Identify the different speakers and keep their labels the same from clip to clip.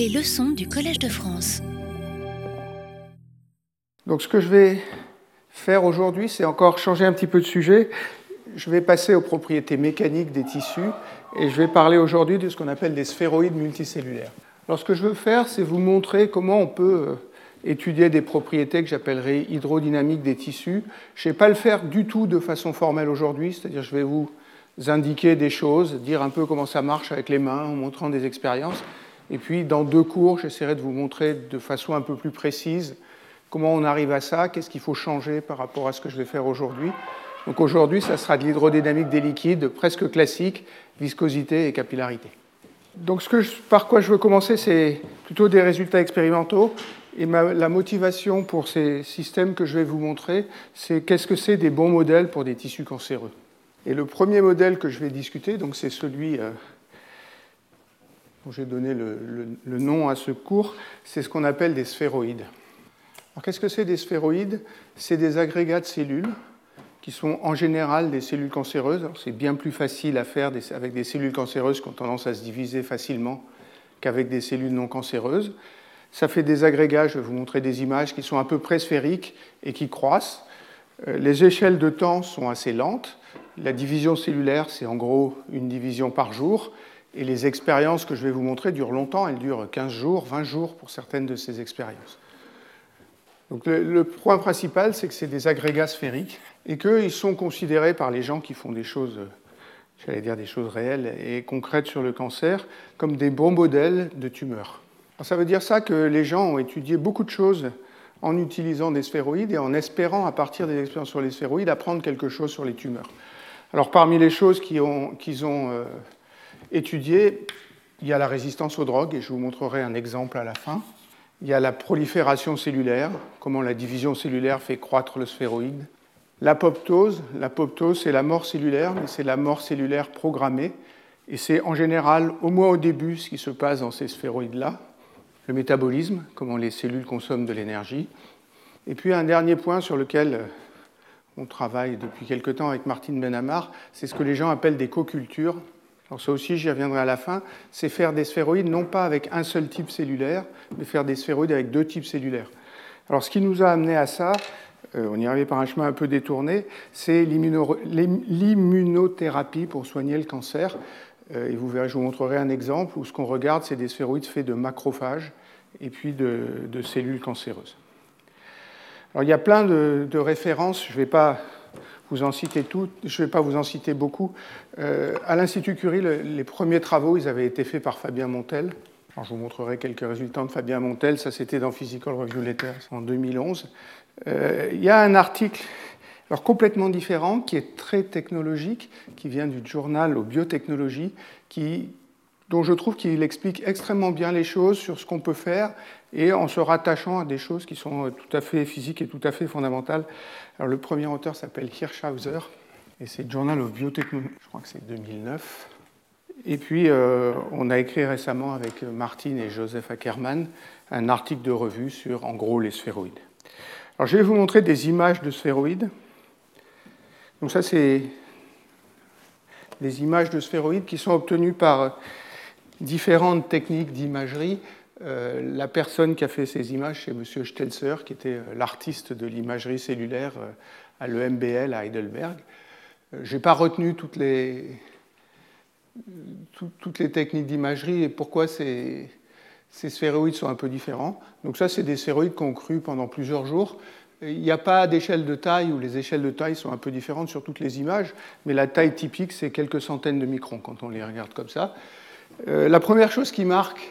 Speaker 1: Les leçons du Collège de France.
Speaker 2: Donc ce que je vais faire aujourd'hui, c'est encore changer un petit peu de sujet. Je vais passer aux propriétés mécaniques des tissus et je vais parler aujourd'hui de ce qu'on appelle des sphéroïdes multicellulaires. Alors ce que je veux faire, c'est vous montrer comment on peut euh, étudier des propriétés que j'appellerai hydrodynamiques des tissus. Je ne vais pas le faire du tout de façon formelle aujourd'hui, c'est-à-dire je vais vous indiquer des choses, dire un peu comment ça marche avec les mains en montrant des expériences. Et puis dans deux cours, j'essaierai de vous montrer de façon un peu plus précise comment on arrive à ça, qu'est-ce qu'il faut changer par rapport à ce que je vais faire aujourd'hui. Donc aujourd'hui, ça sera de l'hydrodynamique des liquides presque classique, viscosité et capillarité. Donc par quoi je veux commencer, c'est plutôt des résultats expérimentaux. Et la motivation pour ces systèmes que je vais vous montrer, c'est qu'est-ce que c'est des bons modèles pour des tissus cancéreux. Et le premier modèle que je vais discuter, donc c'est celui euh, dont j'ai donné le, nom à ce cours, c'est ce qu'on appelle des sphéroïdes. Alors qu'est-ce que c'est des sphéroïdes? C'est des agrégats de cellules qui sont en général des cellules cancéreuses. C'est bien plus facile à faire avec des cellules cancéreuses qui ont tendance à se diviser facilement qu'avec des cellules non cancéreuses. Ça fait des agrégats, je vais vous montrer des images, qui sont à peu près sphériques et qui croissent. Euh, les échelles de temps sont assez lentes. La division cellulaire, c'est en gros une division par jour. Et les expériences que je vais vous montrer durent longtemps. Elles durent 15 jours, 20 jours pour certaines de ces expériences. Donc le, point principal, c'est que c'est des agrégats sphériques et qu'ils sont considérés par les gens qui font des choses, j'allais dire des choses réelles et concrètes sur le cancer, comme des bons modèles de tumeurs. ça veut dire ça que les gens ont étudié beaucoup de choses en utilisant des sphéroïdes et en espérant, à partir des expériences sur les sphéroïdes, apprendre quelque chose sur les tumeurs. Alors parmi les choses qu'ils ont, ont euh, étudiées, il y a la résistance aux drogues, et je vous montrerai un exemple à la fin. Il y a la prolifération cellulaire, comment la division cellulaire fait croître le sphéroïde. L'apoptose, l'apoptose c'est la mort cellulaire, mais c'est la mort cellulaire programmée. Et c'est en général, au moins au début, ce qui se passe dans ces sphéroïdes-là. Le métabolisme, comment les cellules consomment de l'énergie. Et puis un dernier point sur lequel on travaille depuis quelque temps avec Martine Benamar, c'est ce que les gens appellent des co-cultures. Alors ça aussi, j'y reviendrai à la fin, c'est faire des sphéroïdes non pas avec un seul type cellulaire, mais faire des sphéroïdes avec deux types cellulaires. Alors ce qui nous a amené à ça, euh, on y arrivait par un chemin un peu détourné, c'est l'immunothérapie pour soigner le cancer. Euh, et vous verrez, je vous montrerai un exemple où ce qu'on regarde, c'est des sphéroïdes faits de macrophages et puis de, cellules cancéreuses. Alors il y a plein de, de références, je ne vais pas vous en citer toutes, je ne vais pas vous en citer beaucoup. Euh, à l'Institut Curie, les premiers travaux, ils avaient été faits par Fabien Montel. Alors, je vous montrerai quelques résultats de Fabien Montel, ça c'était dans Physical Review Letters en 2011. Euh, il y a un article alors, complètement différent qui est très technologique, qui vient du journal aux biotechnologies, dont je trouve qu'il explique extrêmement bien les choses sur ce qu'on peut faire et en se rattachant à des choses qui sont tout à fait physiques et tout à fait fondamentales le premier auteur s'appelle Hirschhauser, et c'est Journal of Biotechnology, je crois que c'est 2009. Et puis, euh, on a écrit récemment avec Martine et Joseph Ackerman un article de revue sur, en gros, les sphéroïdes. Alors, je vais vous montrer des images de sphéroïdes. Donc, ça, c'est des images de sphéroïdes qui sont obtenues par différentes techniques d'imagerie. Euh, la personne qui a fait ces images, c'est M. Stelzer, qui était euh, l'artiste de l'imagerie cellulaire euh, à l'EMBL à Heidelberg. Je n'ai pas retenu toutes les, toutes les techniques d'imagerie et pourquoi ces, ces, sphéroïdes sont un peu différents. Donc ça, c'est des sphéroïdes qu'on cru pendant plusieurs jours. Il n'y a pas d'échelle de taille où les échelles de taille sont un peu différentes sur toutes les images, mais la taille typique, c'est quelques centaines de microns quand on les regarde comme ça. la première chose qui marque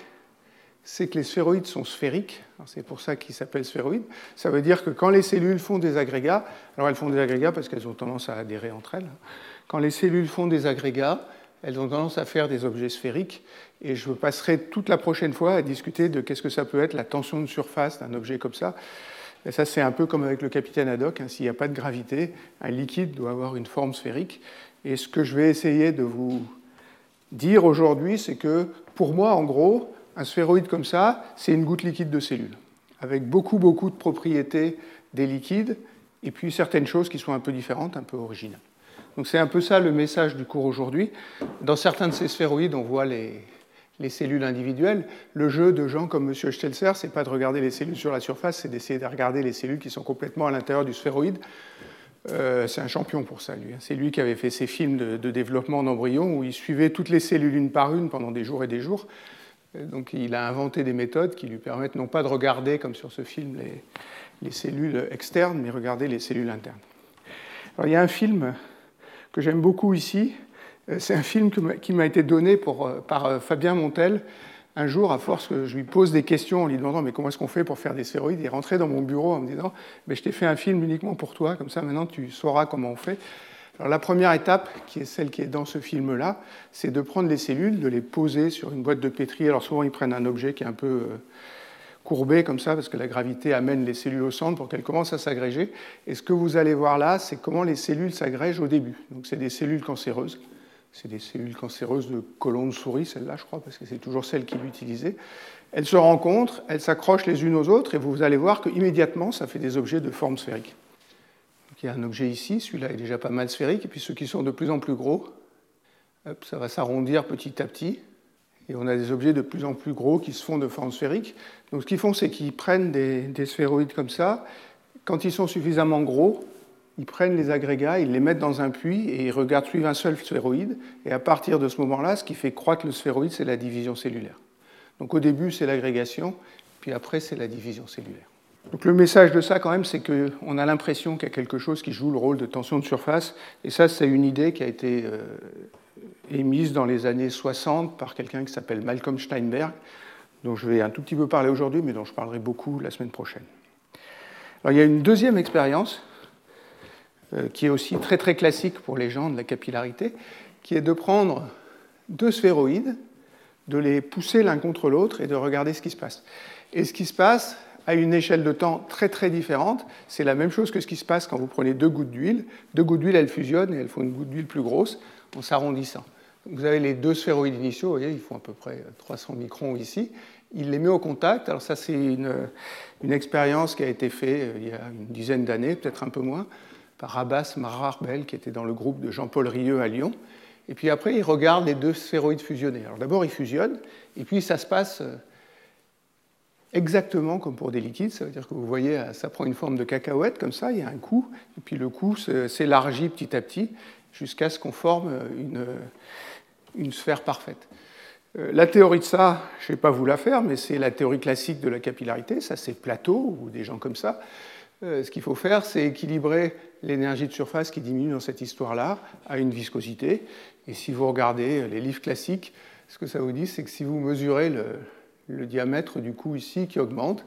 Speaker 2: c'est que les sphéroïdes sont sphériques. C'est pour ça qu'ils s'appellent sphéroïdes. Ça veut dire que quand les cellules font des agrégats, alors elles font des agrégats parce qu'elles ont tendance à adhérer entre elles. Quand les cellules font des agrégats, elles ont tendance à faire des objets sphériques. Et je passerai toute la prochaine fois à discuter de qu'est-ce que ça peut être la tension de surface d'un objet comme ça. Et ça, c'est un peu comme avec le capitaine Haddock. Hein. S'il n'y a pas de gravité, un liquide doit avoir une forme sphérique. Et ce que je vais essayer de vous dire aujourd'hui, c'est que pour moi, en gros, un sphéroïde comme ça, c'est une goutte liquide de cellules, avec beaucoup, beaucoup de propriétés des liquides, et puis certaines choses qui sont un peu différentes, un peu originales. Donc c'est un peu ça le message du cours aujourd'hui. Dans certains de ces sphéroïdes, on voit les, les cellules individuelles. Le jeu de gens comme M. Stelzer, c'est pas de regarder les cellules sur la surface, c'est d'essayer de regarder les cellules qui sont complètement à l'intérieur du sphéroïde. Euh, c'est un champion pour ça, lui. C'est lui qui avait fait ses films de, développement d'embryons où il suivait toutes les cellules une par une pendant des jours et des jours. Donc il a inventé des méthodes qui lui permettent non pas de regarder, comme sur ce film, les, les cellules externes, mais regarder les cellules internes. Alors, il y a un film que j'aime beaucoup ici. Euh, c'est un film qui m'a été donné euh, par euh, Fabien Montel. Un jour, à force que je lui pose des questions en lui demandant mais comment est-ce qu'on fait pour faire des sphéroïdes, il est rentré dans mon bureau en me disant mais je t'ai fait un film uniquement pour toi, comme ça maintenant tu sauras comment on fait. La première étape, qui est celle qui est dans ce film-là, c'est de prendre les cellules, de les poser sur une boîte de pétri. Alors souvent ils prennent un objet qui est un peu courbé comme ça, parce que la gravité amène les cellules au centre pour qu'elles commencent à s'agréger. Et ce que vous allez voir là, c'est comment les cellules s'agrègent au début. C'est des cellules cancéreuses. C'est des cellules cancéreuses de colon de souris, celle-là, je crois, parce que c'est toujours celle qu'il utilisait. Elles se rencontrent, elles s'accrochent les unes aux autres, et vous allez voir qu'immédiatement, ça fait des objets de forme sphérique. Il y a un objet ici, celui-là est déjà pas mal sphérique, et puis ceux qui sont de plus en plus gros, ça va s'arrondir petit à petit. Et on a des objets de plus en plus gros qui se font de forme sphérique. Donc ce qu'ils font, c'est qu'ils prennent des, sphéroïdes comme ça. Quand ils sont suffisamment gros, ils prennent les agrégats, ils les mettent dans un puits et ils regardent suivre un seul sphéroïde. Et à partir de ce moment-là, ce qui fait croître le sphéroïde, c'est la division cellulaire. Donc au début, c'est l'agrégation, puis après, c'est la division cellulaire. Donc le message de ça, quand même, c'est qu'on a l'impression qu'il y a quelque chose qui joue le rôle de tension de surface. Et ça, c'est une idée qui a été euh, émise dans les années 60 par quelqu'un qui s'appelle Malcolm Steinberg, dont je vais un tout petit peu parler aujourd'hui, mais dont je parlerai beaucoup la semaine prochaine. Alors, il y a une deuxième expérience euh, qui est aussi très très classique pour les gens de la capillarité, qui est de prendre deux sphéroïdes, de les pousser l'un contre l'autre et de regarder ce qui se passe. Et ce qui se passe à une échelle de temps très très différente, c'est la même chose que ce qui se passe quand vous prenez deux gouttes d'huile. Deux gouttes d'huile, elles fusionnent et elles font une goutte d'huile plus grosse en s'arrondissant. Vous avez les deux sphéroïdes initiaux, vous voyez, ils font à peu près 300 microns ici. Il les met au contact. Alors ça, c'est une, une, expérience qui a été faite euh, il y a une dizaine d'années, peut-être un peu moins, par Abbas Mararbel, qui était dans le groupe de Jean-Paul Rieux à Lyon. Et puis après, il regarde les deux sphéroïdes fusionnés. Alors d'abord, ils fusionnent, et puis ça se passe euh, exactement comme pour des liquides. Ça veut dire que vous voyez, ça prend une forme de cacahuète, comme ça, il y a un coup, et puis le coup s'élargit petit à petit jusqu'à ce qu'on forme une, une sphère parfaite. Euh, la théorie de ça, je ne vais pas vous la faire, mais c'est la théorie classique de la capillarité, ça c'est Plateau ou des gens comme ça. Euh, ce qu'il faut faire, c'est équilibrer l'énergie de surface qui diminue dans cette histoire-là à une viscosité. Et si vous regardez les livres classiques, ce que ça vous dit, c'est que si vous mesurez le, le diamètre du coup ici qui augmente,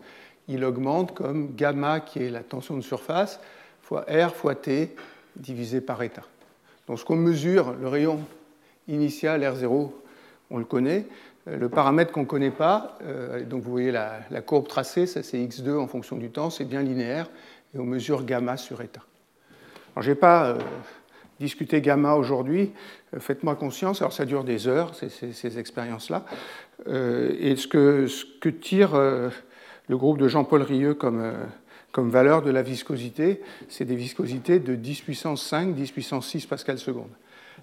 Speaker 2: il augmente comme gamma qui est la tension de surface fois R fois T divisé par état. Donc ce qu'on mesure, le rayon initial R0, on le connaît. Euh, le paramètre qu'on ne connaît pas, euh, donc vous voyez la, courbe tracée, ça c'est x2 en fonction du temps, c'est bien linéaire, et on mesure gamma sur état. Alors je n'ai pas euh, discuté gamma aujourd'hui, faites-moi conscience, alors ça dure des heures, ces, expériences-là, et ce que, tire le groupe de Jean-Paul Rieux comme, comme valeur de la viscosité, c'est des viscosités de 10 puissance 5, 10 puissance 6 pascal seconde.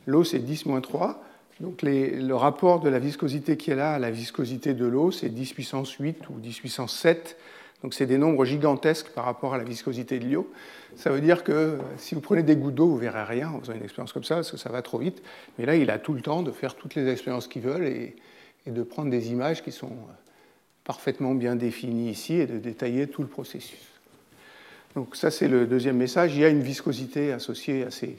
Speaker 2: L'eau, c'est 10-3. Donc le rapport de la viscosité qui est là à la viscosité de l'eau, c'est 10 puissance 8 ou 10 puissance 7. Donc c'est des nombres gigantesques par rapport à la viscosité de l'eau. Ça veut dire que si vous prenez des gouttes d'eau, vous verrez rien en faisant une expérience comme ça, parce que ça va trop vite. Mais là, il a tout le temps de faire toutes les expériences qu'il veut et de prendre des images qui sont parfaitement bien définies ici et de détailler tout le processus. Donc ça, c'est le deuxième message. Il y a une viscosité associée à ces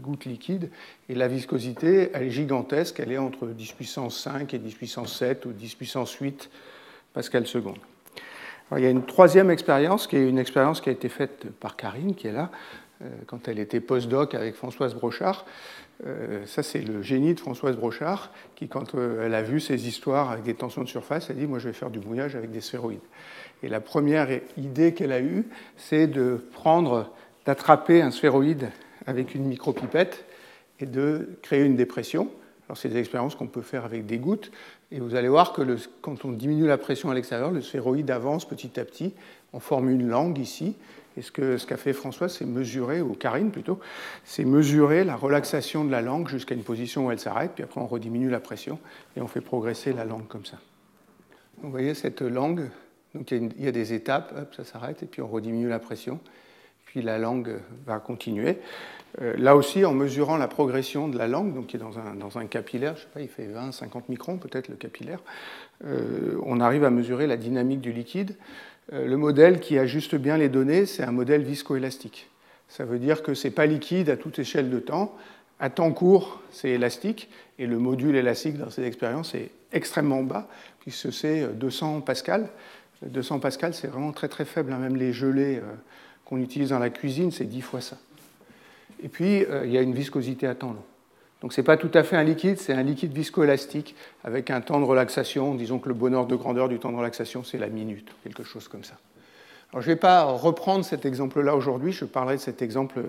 Speaker 2: goutte liquide. Et la viscosité, elle est gigantesque, elle est entre 10 puissance 5 et 10 puissance 7 ou 10 puissance 8 pascal seconde. il y a une troisième expérience qui est une expérience qui a été faite par Karine, qui est là, euh, quand elle était postdoc avec Françoise Brochard. Euh, ça, c'est le génie de Françoise Brochard, qui, quand euh, elle a vu ces histoires avec des tensions de surface, a dit Moi, je vais faire du mouillage avec des sphéroïdes. Et la première idée qu'elle a eue, c'est de prendre, d'attraper un sphéroïde avec une micropipette et de créer une dépression. Alors, c'est des expériences qu'on peut faire avec des gouttes. Et vous allez voir que quand on diminue la pression à l'extérieur, le sphéroïde avance petit à petit. On forme une langue ici. Et ce qu'a ce qu'a fait François, c'est mesurer, ou Karine plutôt, c'est mesurer la relaxation de la langue jusqu'à une position où elle s'arrête, puis après on rediminue la pression et on fait progresser la langue comme ça. Vous voyez cette langue, donc il y a, des étapes, ça s'arrête, et puis on rediminue la pression, puis la langue va continuer. Euh, là aussi, en mesurant la progression de la langue, donc qui est dans un, dans un capillaire, je sais pas, il fait 20, 50 microns peut-être le capillaire, euh, on arrive à mesurer la dynamique du liquide. Euh, le modèle qui ajuste bien les données, c'est un modèle viscoélastique. Ça veut dire que ce n'est pas liquide à toute échelle de temps. À temps court, c'est élastique, et le module élastique dans ces expériences est extrêmement bas, puisque c'est 200 pascal. 200 pascal, c'est vraiment très très faible. Hein. Même les gelées qu'on utilise dans la cuisine, c'est 10 fois ça. Et puis, euh, il y a une viscosité à temps long. Donc, ce n'est pas tout à fait un liquide, c'est un liquide viscoélastique avec un temps de relaxation. Disons que le bonheur de grandeur du temps de relaxation, c'est la minute, quelque chose comme ça. Alors, je ne vais pas reprendre cet exemple-là aujourd'hui, je parlerai de cet exemple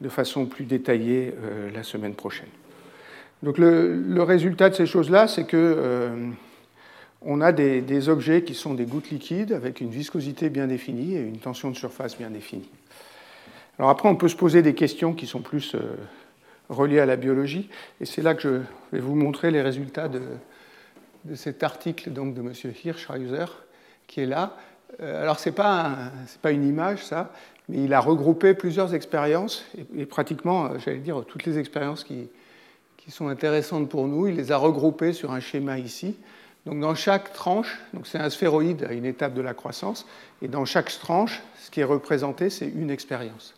Speaker 2: de façon plus détaillée euh, la semaine prochaine. Donc, le, résultat de ces choses-là, c'est que. Euh, on a des, objets qui sont des gouttes liquides avec une viscosité bien définie et une tension de surface bien définie. Alors après, on peut se poser des questions qui sont plus euh, reliées à la biologie, et c'est là que je vais vous montrer les résultats de, cet article donc, de M. Hirschhauser, qui est là. Euh, alors, ce n'est pas, pas, une image, ça, mais il a regroupé plusieurs expériences, et, pratiquement, euh, j'allais dire, toutes les expériences qui, qui, sont intéressantes pour nous, il les a regroupées sur un schéma ici. Donc, dans chaque tranche, c'est un sphéroïde à une étape de la croissance, et dans chaque tranche, ce qui est représenté, c'est une expérience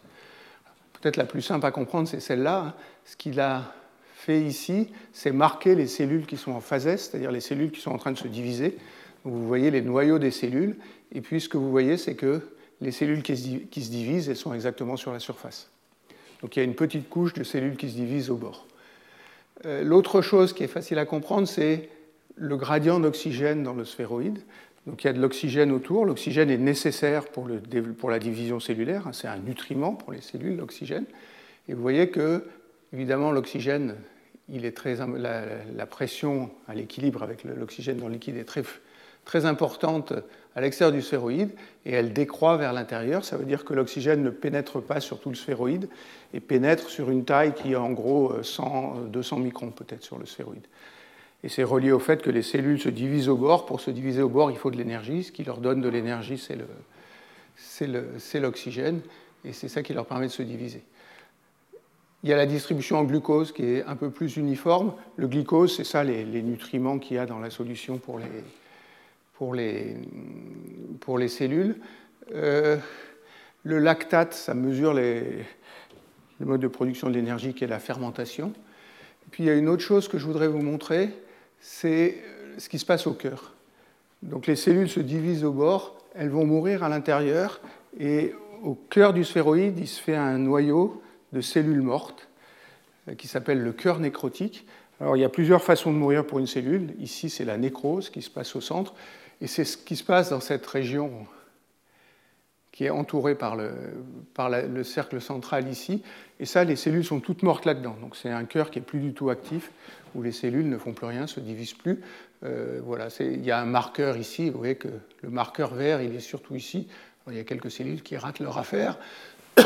Speaker 2: peut-être la plus simple à comprendre, c'est celle-là. Hein. Ce qu'il a fait ici, c'est marquer les cellules qui sont en phase c'est-à-dire les cellules qui sont en train de se diviser. vous voyez les noyaux des cellules, et puis ce que vous voyez, c'est que les cellules qui se divisent, elles sont exactement sur la surface. Donc il y a une petite couche de cellules qui se divisent au bord. Euh, l'autre chose qui est facile à comprendre, c'est le gradient d'oxygène dans le sphéroïde. Donc il y a de l'oxygène autour. L'oxygène est nécessaire pour, la division cellulaire. Hein. C'est un nutriment pour les cellules, l'oxygène. Et vous voyez que, évidemment, l'oxygène, la, pression à l'équilibre avec l'oxygène dans le liquide est très, très importante à l'extérieur du sphéroïde et elle décroît vers l'intérieur. Ça veut dire que l'oxygène ne pénètre pas sur tout le sphéroïde et pénètre sur une taille qui est en gros 100, 200 microns peut-être sur le sphéroïde. Et c'est relié au fait que les cellules se divisent au bord. Pour se diviser au bord, il faut de l'énergie. Ce qui leur donne de l'énergie, c'est l'oxygène. Et c'est ça qui leur permet de se diviser. Il y a la distribution en glucose qui est un peu plus uniforme. Le glucose, c'est ça les, nutriments qu'il y a dans la solution pour les, cellules. Euh, le lactate, ça mesure le mode de production de l'énergie qui est la fermentation. Puis il y a une autre chose que je voudrais vous montrer, c'est ce qui se passe au cœur. Donc les cellules se divisent au bord, elles vont mourir à l'intérieur, et au cœur du sphéroïde, il se fait un noyau de cellules mortes euh, qui s'appelle le cœur nécrotique. Alors il y a plusieurs façons de mourir pour une cellule. Ici, c'est la nécrose qui se passe au centre, et c'est ce qui se passe dans cette région qui est entourée par, le, cercle central ici. Et ça, les cellules sont toutes mortes là-dedans. Donc c'est un cœur qui est plus du tout actif où les cellules ne font plus rien, se divisent plus. Euh, voilà, il y a un marqueur ici, vous voyez que le marqueur vert, il est surtout ici. il y a quelques cellules qui ratent leur affaire.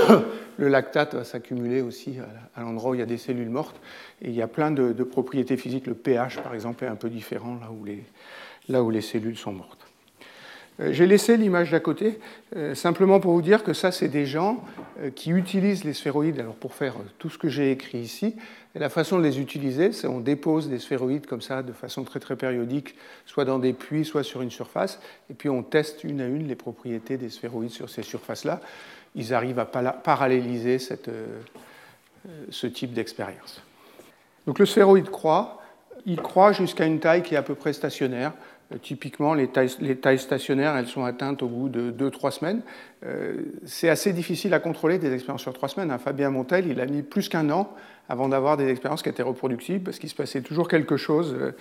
Speaker 2: le lactate va s'accumuler aussi à l'endroit où il y a des cellules mortes. Et il y a plein de, propriétés physiques. Le pH, par exemple, est un peu différent là où les cellules sont mortes. Euh, j'ai laissé l'image d'à côté, euh, simplement pour vous dire que ça, c'est des gens qui utilisent les sphéroïdes alors pour faire tout ce que j'ai écrit ici, la façon de les utiliser, c'est on dépose des sphéroïdes comme ça de façon très très périodique, soit dans des puits, soit sur une surface, et puis on teste une à une les propriétés des sphéroïdes sur ces surfaces-là. Ils arrivent à paralléliser cette, euh, ce type d'expérience. Donc le sphéroïde croît, il croît jusqu'à une taille qui est à peu près stationnaire. Euh, typiquement, les tailles, stationnaires, elles sont atteintes au bout de 2-3 semaines. Euh, c'est assez difficile à contrôler des expériences sur 3 semaines. Hein. Fabien Montel, il a mis plus qu'un an avant d'avoir des expériences qui étaient reproductibles, parce qu'il se passait toujours quelque chose euh,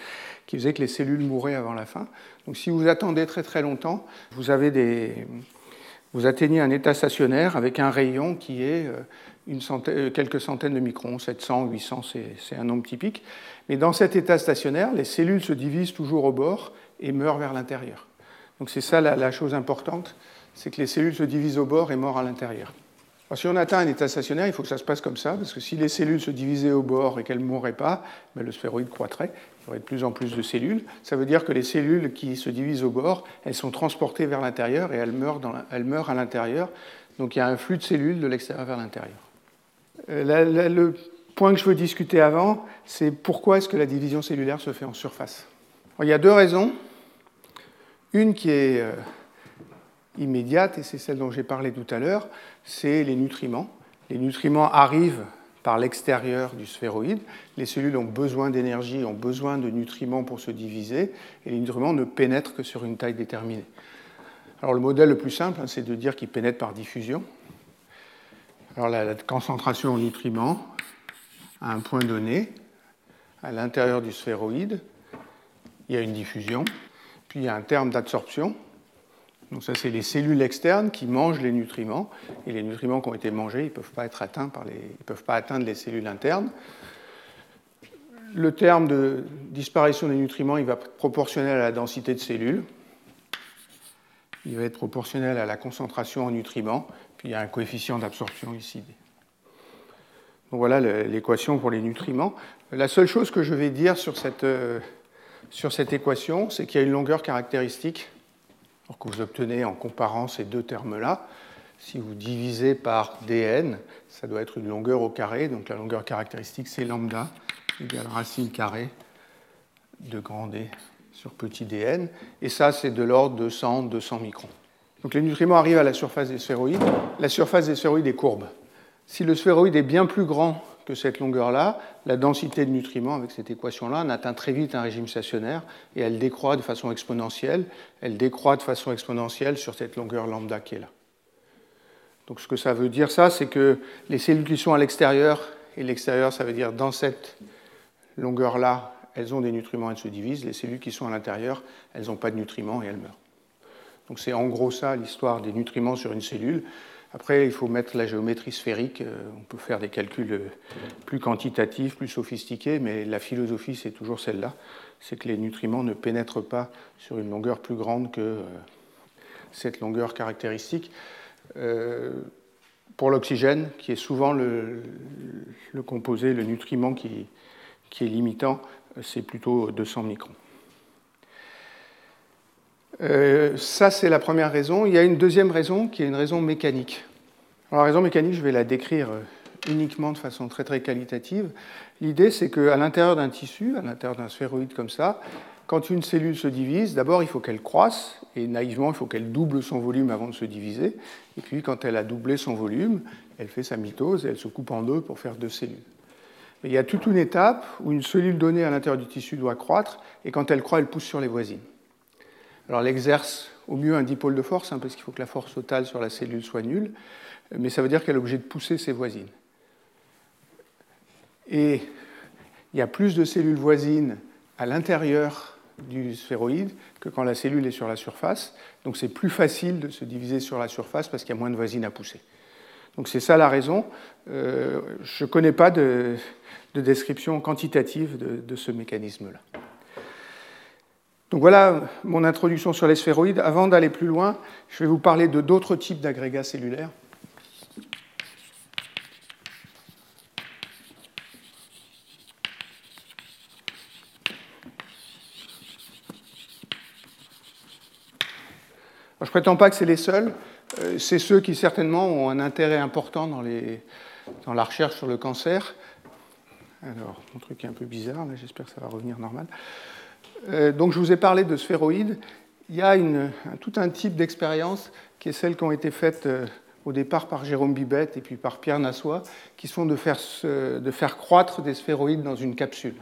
Speaker 2: qui faisait que les cellules mouraient avant la fin. Donc si vous attendez très très longtemps, vous, atteignez un état stationnaire avec un rayon qui est euh, quelques centaines de microns, 700, 800, c'est un nombre typique. Mais dans cet état stationnaire, les cellules se divisent toujours au bord et meurent vers l'intérieur. Donc c'est ça la, chose importante, c'est que les cellules se divisent au bord et meurent à l'intérieur. si on atteint un état stationnaire, il faut que ça se passe comme ça, parce que si les cellules se divisaient au bord et qu'elles ne mourraient pas, ben, le sphéroïde croîtrait, il y aurait de plus en plus de cellules. Ça veut dire que les cellules qui se divisent au bord, elles sont transportées vers l'intérieur et elles meurent, elles meurent à l'intérieur. Donc il y a un flux de cellules de l'extérieur vers l'intérieur. Euh, le point que je veux discuter avant, c'est pourquoi est-ce que la division cellulaire se fait en surface? il y a deux raisons. Une qui est euh, immédiate, et c'est celle dont j'ai parlé tout à l'heure, c'est les nutriments. Les nutriments arrivent par l'extérieur du sphéroïde. Les cellules ont besoin d'énergie, ont besoin de nutriments pour se diviser, et les nutriments ne pénètrent que sur une taille déterminée. Alors le modèle le plus simple, hein, c'est de dire qu'ils pénètrent par diffusion. Alors la, concentration en nutriments à un point donné, à l'intérieur du sphéroïde, il y a une diffusion, puis il y a un terme d'absorption. Donc ça, c'est les cellules externes qui mangent les nutriments, et les nutriments qui ont été mangés, ils ne peuvent pas être atteints par les, ils peuvent pas atteindre les cellules internes. Le terme de disparition des nutriments, il va être proportionnel à la densité de cellules il va être proportionnel à la concentration en nutriments, puis il y a un coefficient d'absorption ici. Donc voilà l'équation pour les nutriments. La seule chose que je vais dire sur cette, euh, sur cette équation, c'est qu'il y a une longueur caractéristique que vous obtenez en comparant ces deux termes-là. Si vous divisez par dn, ça doit être une longueur au carré, donc la longueur caractéristique c'est lambda égale racine carrée de grand D sur petit dn, et ça c'est de l'ordre de 100, 200 microns. Donc les nutriments arrivent à la surface des sphéroïdes. La surface des sphéroïdes est courbe. Si le sphéroïde est bien plus grand que cette longueur-là, la densité de nutriments avec cette équation-là on atteint très vite un régime stationnaire et elle décroît de façon exponentielle. Elle décroît de façon exponentielle sur cette longueur lambda qui est là. Donc ce que ça veut dire, ça, c'est que les cellules qui sont à l'extérieur, et l'extérieur, ça veut dire dans cette longueur-là, elles ont des nutriments, elles se divisent. Les cellules qui sont à l'intérieur, elles n'ont pas de nutriments et elles meurent. Donc c'est en gros ça l'histoire des nutriments sur une cellule. Après, il faut mettre la géométrie sphérique. Euh, on peut faire des calculs euh, plus quantitatifs, plus sophistiqués, mais la philosophie, c'est toujours celle-là. C'est que les nutriments ne pénètrent pas sur une longueur plus grande que euh, cette longueur caractéristique. Pour l'oxygène, qui est souvent le, composé, le nutriment qui est limitant, c'est plutôt 200 microns. Euh, ça, c'est la première raison. Il y a une deuxième raison qui est une raison mécanique. La raison mécanique, je vais la décrire euh, uniquement de façon très très qualitative. L'idée, c'est qu'à l'intérieur d'un tissu, à l'intérieur d'un sphéroïde comme ça, quand une cellule se divise, d'abord il faut qu'elle croisse, et naïvement il faut qu'elle double son volume avant de se diviser. Et puis quand elle a doublé son volume, elle fait sa mitose et elle se coupe en deux pour faire deux cellules il y a toute une étape où une cellule donnée à l'intérieur du tissu doit croître, et quand elle croît, elle pousse sur les voisines. Alors elle exerce au mieux un dipôle de force, hein, parce qu'il faut que la force totale sur la cellule soit nulle, mais ça veut dire qu'elle est obligée de pousser ses voisines. Et il y a plus de cellules voisines à l'intérieur du sphéroïde que quand la cellule est sur la surface, donc c'est plus facile de se diviser sur la surface parce qu'il y a moins de voisines à pousser. Donc c'est ça la raison. Euh, je ne connais pas de, description quantitative de, ce mécanisme-là. Donc voilà mon introduction sur les sphéroïdes. Avant d'aller plus loin, je vais vous parler de d'autres types d'agrégats cellulaires. je ne prétends pas que c'est les seuls. Euh, c'est ceux qui certainement ont un intérêt important dans, la recherche sur le cancer. Alors, mon truc est un peu bizarre, mais j'espère que ça va revenir normal. Euh, donc, je vous ai parlé de sphéroïdes. Il y a tout un type d'expérience qui est celle qui ont été faites euh, au départ par Jérôme Bibette et puis par Pierre Nassois, qui sont de faire, de faire croître des sphéroïdes dans une capsule.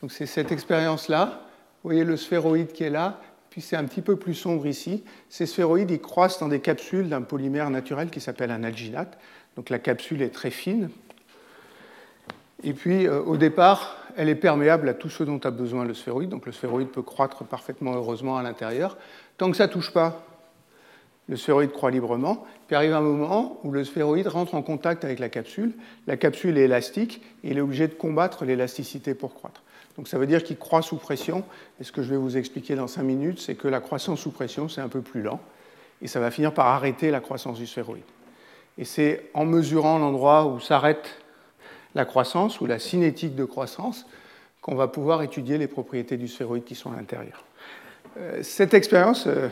Speaker 2: Donc, c'est cette expérience-là. Vous voyez le sphéroïde qui est là, puis c'est un petit peu plus sombre ici. Ces sphéroïdes, ils croissent dans des capsules d'un polymère naturel qui s'appelle un alginate. Donc la capsule est très fine. Et puis euh, au départ, elle est perméable à tout ce dont a besoin le sphéroïde. Donc le sphéroïde peut croître parfaitement heureusement à l'intérieur. Tant que ça ne touche pas le sphéroïde croît librement, puis arrive un moment où le sphéroïde rentre en contact avec la capsule. La capsule est élastique et il est obligé de combattre l'élasticité pour croître. Donc ça veut dire qu'il croît sous pression. Et ce que je vais vous expliquer dans 5 minutes, c'est que la croissance sous pression, c'est un peu plus lent. Et ça va finir par arrêter la croissance du sphéroïde. Et c'est en mesurant l'endroit où s'arrête la croissance ou la cinétique de croissance qu'on va pouvoir étudier les propriétés du sphéroïde qui sont à l'intérieur. Euh, cette expérience, euh,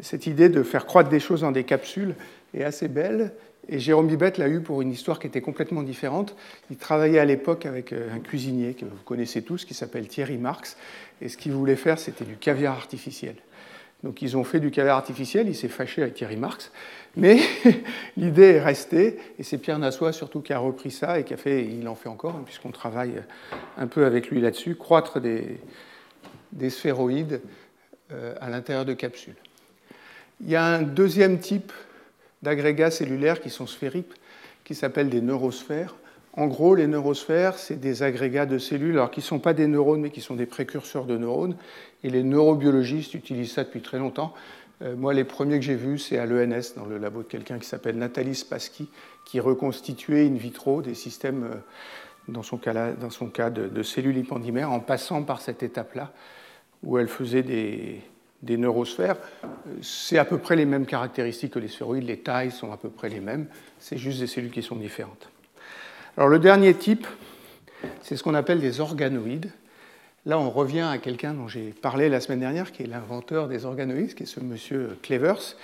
Speaker 2: cette idée de faire croître des choses dans des capsules est assez belle. Et Jérôme Bibette l'a eu pour une histoire qui était complètement différente. Il travaillait à l'époque avec euh, un cuisinier que vous connaissez tous, qui s'appelle Thierry Marx. Et ce qu'il voulait faire, c'était du caviar artificiel. Donc ils ont fait du caviar artificiel, il s'est fâché avec Thierry Marx. Mais l'idée est restée, et c'est Pierre Nassois surtout qui a repris ça et qui a fait, il en fait encore, hein, puisqu'on travaille un peu avec lui là-dessus, croître des, des sphéroïdes euh, à l'intérieur de capsules. Il y a un deuxième type d'agrégats cellulaires qui sont sphériques, qui s'appellent des neurosphères. En gros, les neurosphères, c'est des agrégats de cellules, alors qui ne sont pas des neurones, mais qui sont des précurseurs de neurones. Et les neurobiologistes utilisent ça depuis très longtemps. Euh, moi, les premiers que j'ai vus, c'est à l'ENS, dans le labo de quelqu'un qui s'appelle Nathalie Spassky, qui reconstituait in vitro des systèmes, euh, dans son cas, dans son de, cellules hypendimères, en passant par cette étape-là, où elle faisait des, des neurosphères, c'est à peu près les mêmes caractéristiques que les sphéroïdes, les tailles sont à peu près les mêmes, c'est juste des cellules qui sont différentes. Alors le dernier type, c'est ce qu'on appelle des organoïdes. Là, on revient à quelqu'un dont j'ai parlé la semaine dernière, qui est l'inventeur des organoïdes, qui est ce monsieur Clevers.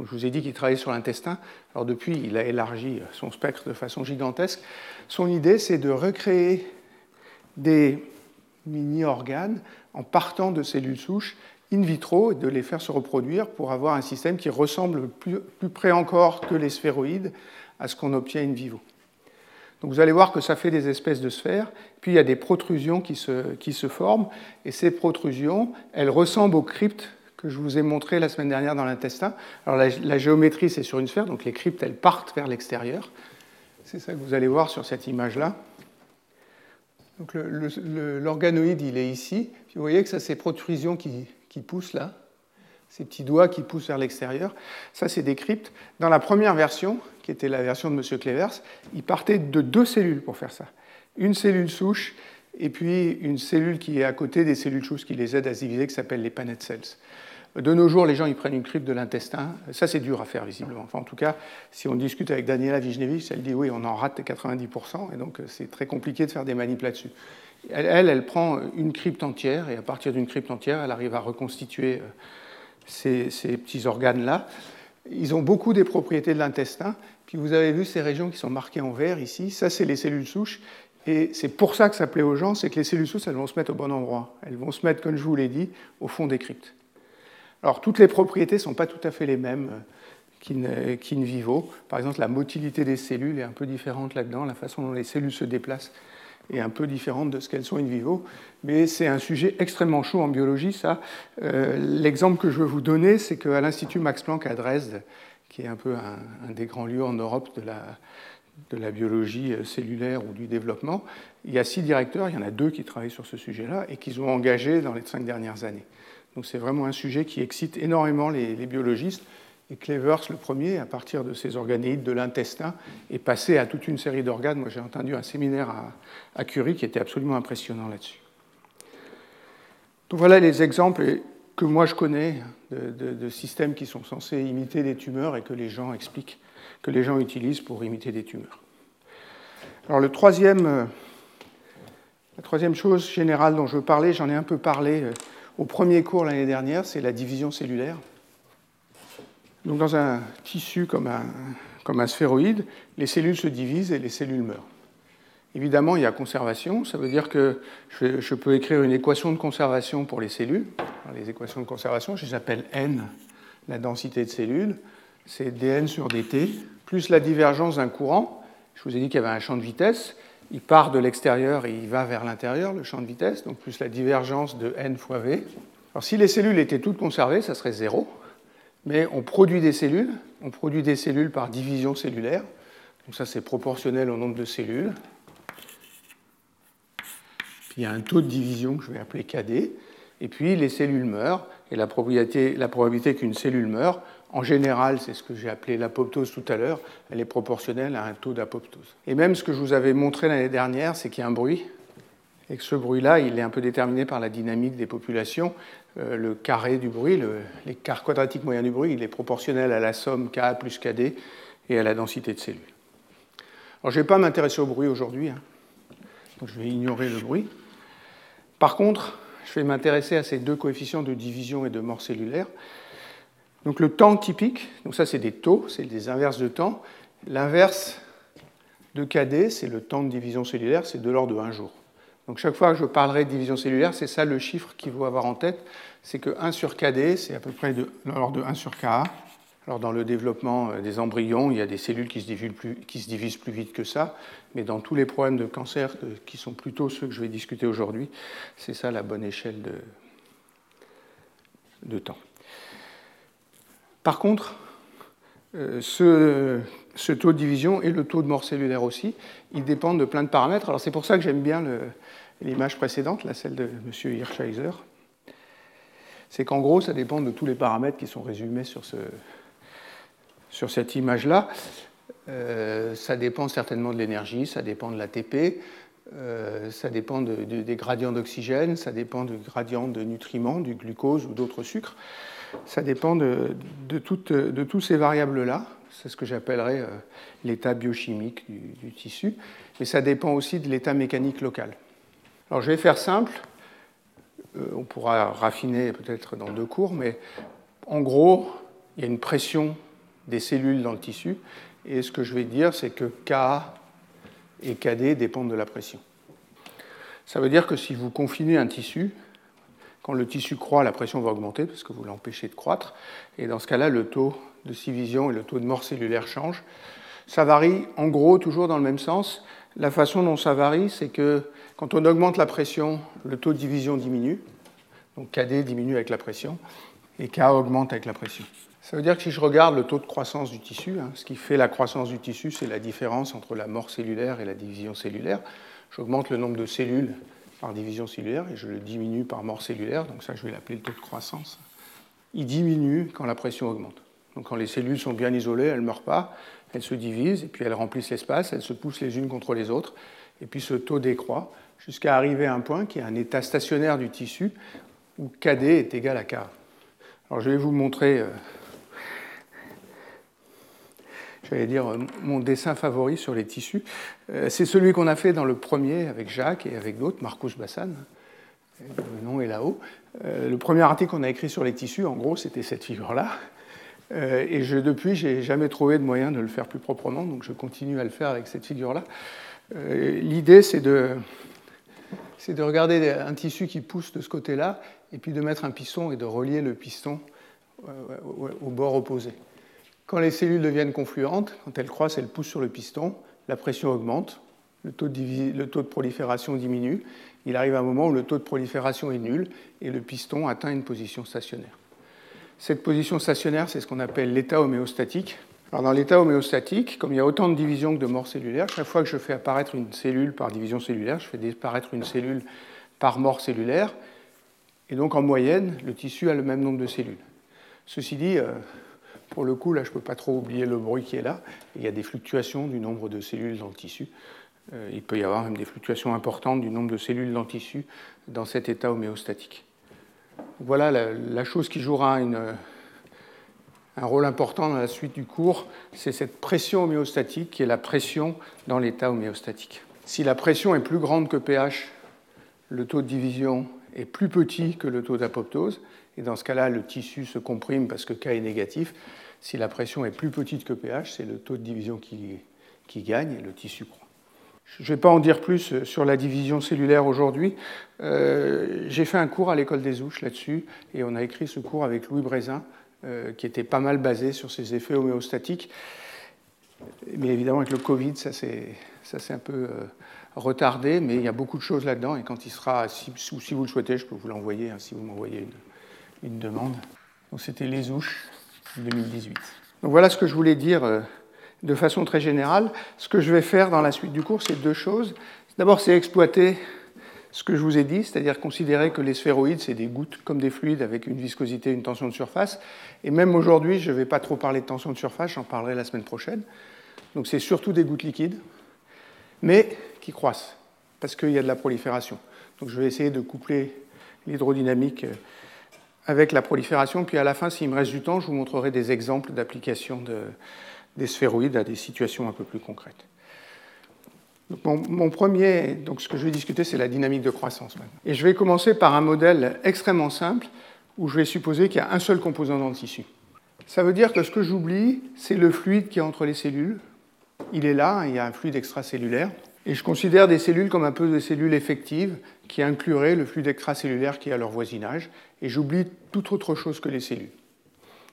Speaker 2: je vous ai dit qu'il travaillait sur l'intestin. Alors depuis, il a élargi son spectre de façon gigantesque. Son idée, c'est de recréer des mini-organes en partant de cellules souches in vitro et de les faire se reproduire pour avoir un système qui ressemble plus, près encore que les sphéroïdes à ce qu'on obtient in vivo. Donc vous allez voir que ça fait des espèces de sphères, puis il y a des protrusions qui se, qui se forment, et ces protrusions, elles ressemblent aux cryptes que je vous ai montrées la semaine dernière dans l'intestin. Alors la, géométrie, c'est sur une sphère, donc les cryptes, elles partent vers l'extérieur. C'est ça que vous allez voir sur cette image-là. Donc l'organoïde, il est ici. vous voyez que ça, c'est protrusions qui, qui poussent là, ces petits doigts qui poussent vers l'extérieur. Ça, c'est des cryptes. Dans la première version, qui était la version de M. Clevers, il partait de deux cellules pour faire ça. Une cellule souche et puis une cellule qui est à côté des cellules souches qui les aident à se diviser, qui s'appelle les Paneth cells. De nos jours, les gens ils prennent une crypte de l'intestin. Ça, c'est dur à faire, visiblement. Enfin, en tout cas, si on discute avec Daniela Vijnevich, elle dit oui, on en rate 90%, et donc c'est très compliqué de faire des manips là-dessus. Elle, elle, prend une crypte entière et à partir d'une crypte entière, elle arrive à reconstituer euh, ces, petits organes-là. Ils ont beaucoup des propriétés de l'intestin. Puis vous avez vu ces régions qui sont marquées en vert ici. Ça, c'est les cellules souches. Et c'est pour ça que ça plaît aux gens, c'est que les cellules souches, elles vont se mettre au bon endroit. Elles vont se mettre, comme je vous l'ai dit, au fond des cryptes. Alors, toutes les propriétés ne sont pas tout à fait les mêmes euh, qu'in vivo. Par exemple, la motilité des cellules est un peu différente là-dedans, la façon dont les cellules se déplacent est un peu différente de ce qu'elles sont in vivo, mais c'est un sujet extrêmement chaud en biologie, ça. Euh, l'exemple que je veux vous donner, c'est qu'à l'Institut Max Planck à Dresde, qui est un peu un, des grands lieux en Europe de la, de la biologie euh, cellulaire ou du développement, il y a six directeurs, il y en a deux qui travaillent sur ce sujet-là et qui ont engagé dans les cinq dernières années. Donc c'est vraiment un sujet qui excite énormément les, biologistes. Et Clevers, le premier, à partir de ces organéides de l'intestin, est passé à toute une série d'organes. Moi, j'ai entendu un séminaire à, Curie qui était absolument impressionnant là-dessus. Donc voilà les exemples que moi je connais de, systèmes qui sont censés imiter des tumeurs et que les gens expliquent, que les gens utilisent pour imiter des tumeurs. Alors le troisième, euh, la troisième chose générale dont je veux parler, j'en ai un peu parlé euh, au premier cours l'année dernière, c'est la division cellulaire. Donc dans un tissu comme un, comme un sphéroïde, les cellules se divisent et les cellules meurent. Évidemment, il y a conservation, ça veut dire que je, peux écrire une équation de conservation pour les cellules. les équations de conservation, je les appelle n, la densité de cellules, c'est dn sur dt, plus la divergence d'un courant. Je vous ai dit qu'il y avait un champ de vitesse, il part de l'extérieur et il va vers l'intérieur, le champ de vitesse, donc plus la divergence de n fois v. Alors si les cellules étaient toutes conservées, ça serait zéro mais on produit des cellules, on produit des cellules par division cellulaire, donc ça c'est proportionnel au nombre de cellules. Il y a un taux de division que je vais appeler KD, et puis les cellules meurent, et la probabilité, la probabilité qu'une cellule meure, en général, c'est ce que j'ai appelé l'apoptose tout à l'heure, elle est proportionnelle à un taux d'apoptose. Et même ce que je vous avais montré l'année dernière, c'est qu'il y a un bruit, et que ce bruit-là, il est un peu déterminé par la dynamique des populations. Euh, le carré du bruit, l'écart quadratique moyen du bruit, il est proportionnel à la somme Ka plus Kd et à la densité de cellules. Alors, je ne vais pas m'intéresser au bruit aujourd'hui, hein. donc je vais ignorer le bruit. Par contre, je vais m'intéresser à ces deux coefficients de division et de mort cellulaire. Donc le temps typique, donc ça c'est des taux, c'est des inverses de temps. L'inverse de KD, c'est le temps de division cellulaire, c'est de l'ordre de 1 jour. Donc chaque fois que je parlerai de division cellulaire, c'est ça le chiffre qu'il faut avoir en tête, c'est que 1 sur KD, c'est à peu près de l'ordre de 1 sur Ka. Alors dans le développement euh, des embryons, il y a des cellules qui se, divisent plus, vite que ça, mais dans tous les problèmes de cancer, qui sont plutôt ceux que je vais discuter aujourd'hui, c'est ça la bonne échelle de, temps. Par contre, euh, ce, taux de division et le taux de mort cellulaire aussi, ils dépendent de plein de paramètres. Alors c'est pour ça que j'aime bien l'image précédente, celle de M. Hirschheiser. C'est qu'en gros, ça dépend de tous les paramètres qui sont résumés sur, ce, sur cette image-là. Euh, ça dépend certainement de l'énergie, ça dépend de l'ATP, euh, ça dépend des gradients d'oxygène, ça dépend du gradient de nutriments, du glucose ou d'autres sucres ça dépend de, toutes ces variables-là. C'est ce que j'appellerais euh, l'état biochimique du, tissu. Mais ça dépend aussi de l'état mécanique local. Alors je vais faire simple. On pourra raffiner peut-être dans deux cours, mais en gros, il y a une pression des cellules dans le tissu. Et ce que je vais dire, c'est que K et KD dépendent de la pression. Ça veut dire que si vous confinez un tissu, quand le tissu croît, la pression va augmenter parce que vous l'empêchez de croître. Et dans ce cas-là, le taux de division et le taux de mort cellulaire changent. Ça varie en gros toujours dans le même sens. La façon dont ça varie, c'est que quand on augmente la pression, le taux de division diminue. Donc KD diminue avec la pression et K augmente avec la pression. Ça veut dire que si je regarde le taux de croissance du tissu, hein, ce qui fait la croissance du tissu, c'est la différence entre la mort cellulaire et la division cellulaire. J'augmente le nombre de cellules par division cellulaire et je le diminue par mort cellulaire, donc ça je vais l'appeler le taux de croissance. Il diminue quand la pression augmente. Donc quand les cellules sont bien isolées, elles ne meurent pas, elles se divisent et puis elles remplissent l'espace, elles se poussent les unes contre les autres et puis ce taux décroît jusqu'à arriver à un point qui est un état stationnaire du tissu où KD est égal à K. Alors je vais vous montrer euh, j'allais dire, euh, mon dessin favori sur les tissus. Euh, c'est celui qu'on a fait dans le premier avec Jacques et avec d'autres, Marcus Bassan. Le nom est là-haut. Euh, le premier article qu'on a écrit sur les tissus, en gros, c'était cette figure-là. Et je, depuis, jamais trouvé de moyen de le faire plus proprement, donc je continue à le faire avec cette figure-là. L'idée, c'est de regarder un tissu qui pousse de ce côté-là, et puis de mettre un piston et de relier le piston au bord opposé. Quand les cellules deviennent confluentes, quand elles croissent, elles poussent sur le piston, la pression augmente, le taux, de, prolifération diminue. Il arrive un moment où le taux de prolifération est nul et le piston atteint une position stationnaire. Cette position stationnaire, c'est ce qu'on appelle l'état homéostatique. Alors dans l'état homéostatique, comme il y a autant de divisions que de morts cellulaires, chaque fois que je fais apparaître une cellule par division cellulaire, je fais apparaître une cellule par mort cellulaire. Et donc en moyenne, le tissu a le même nombre de cellules. Ceci dit, euh, pour le coup, là, je ne peux pas trop oublier le bruit qui est là. Il y a des fluctuations du nombre de cellules dans le tissu. Euh, il peut y avoir même des fluctuations importantes du nombre de cellules dans le tissu dans cet état homéostatique. Voilà la, chose qui jouera un rôle important dans la suite du cours, c'est cette pression homéostatique qui est la pression dans l'état homéostatique. Si la pression est plus grande que pH, le taux de division est plus petit que le taux d'apoptose, et dans ce cas-là, le tissu se comprime parce que K est négatif. Si la pression est plus petite que pH, c'est le taux de division qui, gagne et le tissu croît. Je ne vais pas en dire plus sur la division cellulaire aujourd'hui. Euh, j'ai fait un cours à l'école des Ouches là-dessus et on a écrit ce cours avec Louis Brézin euh, qui était pas mal basé sur ces effets homéostatiques. Mais évidemment, avec le Covid, ça s'est un peu euh, retardé, mais il y a beaucoup de choses là-dedans. Et quand il sera, si, si, vous le souhaitez, je peux vous l'envoyer, hein, si vous m'envoyez une, une demande. Donc c'était les ouches 2018. Donc voilà ce que je voulais dire euh, de façon très générale. Ce que je vais faire dans la suite du cours, c'est deux choses. D'abord, c'est exploiter ce que je vous ai dit, c'est-à-dire considérer que les sphéroïdes, c'est des gouttes comme des fluides avec une viscosité une tension de surface. Et même aujourd'hui, je ne vais pas trop parler de tension de surface, j'en parlerai la semaine prochaine. Donc c'est surtout des gouttes liquides, mais qui croissent, parce qu'il y a de la prolifération. Donc je vais essayer de coupler l'hydrodynamique euh, avec la prolifération, puis à la fin, s'il me reste du temps, je vous montrerai des exemples d'application de, des sphéroïdes à des situations un peu plus concrètes. mon, premier, donc ce que je vais discuter, c'est la dynamique de croissance. Et je vais commencer par un modèle extrêmement simple où je vais supposer qu'il y a un seul composant dans le tissu. Ça veut dire que ce que j'oublie, c'est le fluide qui est entre les cellules. Il est là, il y a un fluide extracellulaire. Et je considère des cellules comme un peu des cellules effectives qui incluraient le fluide extracellulaire qui est à leur voisinage. Et j'oublie toute autre chose que les cellules.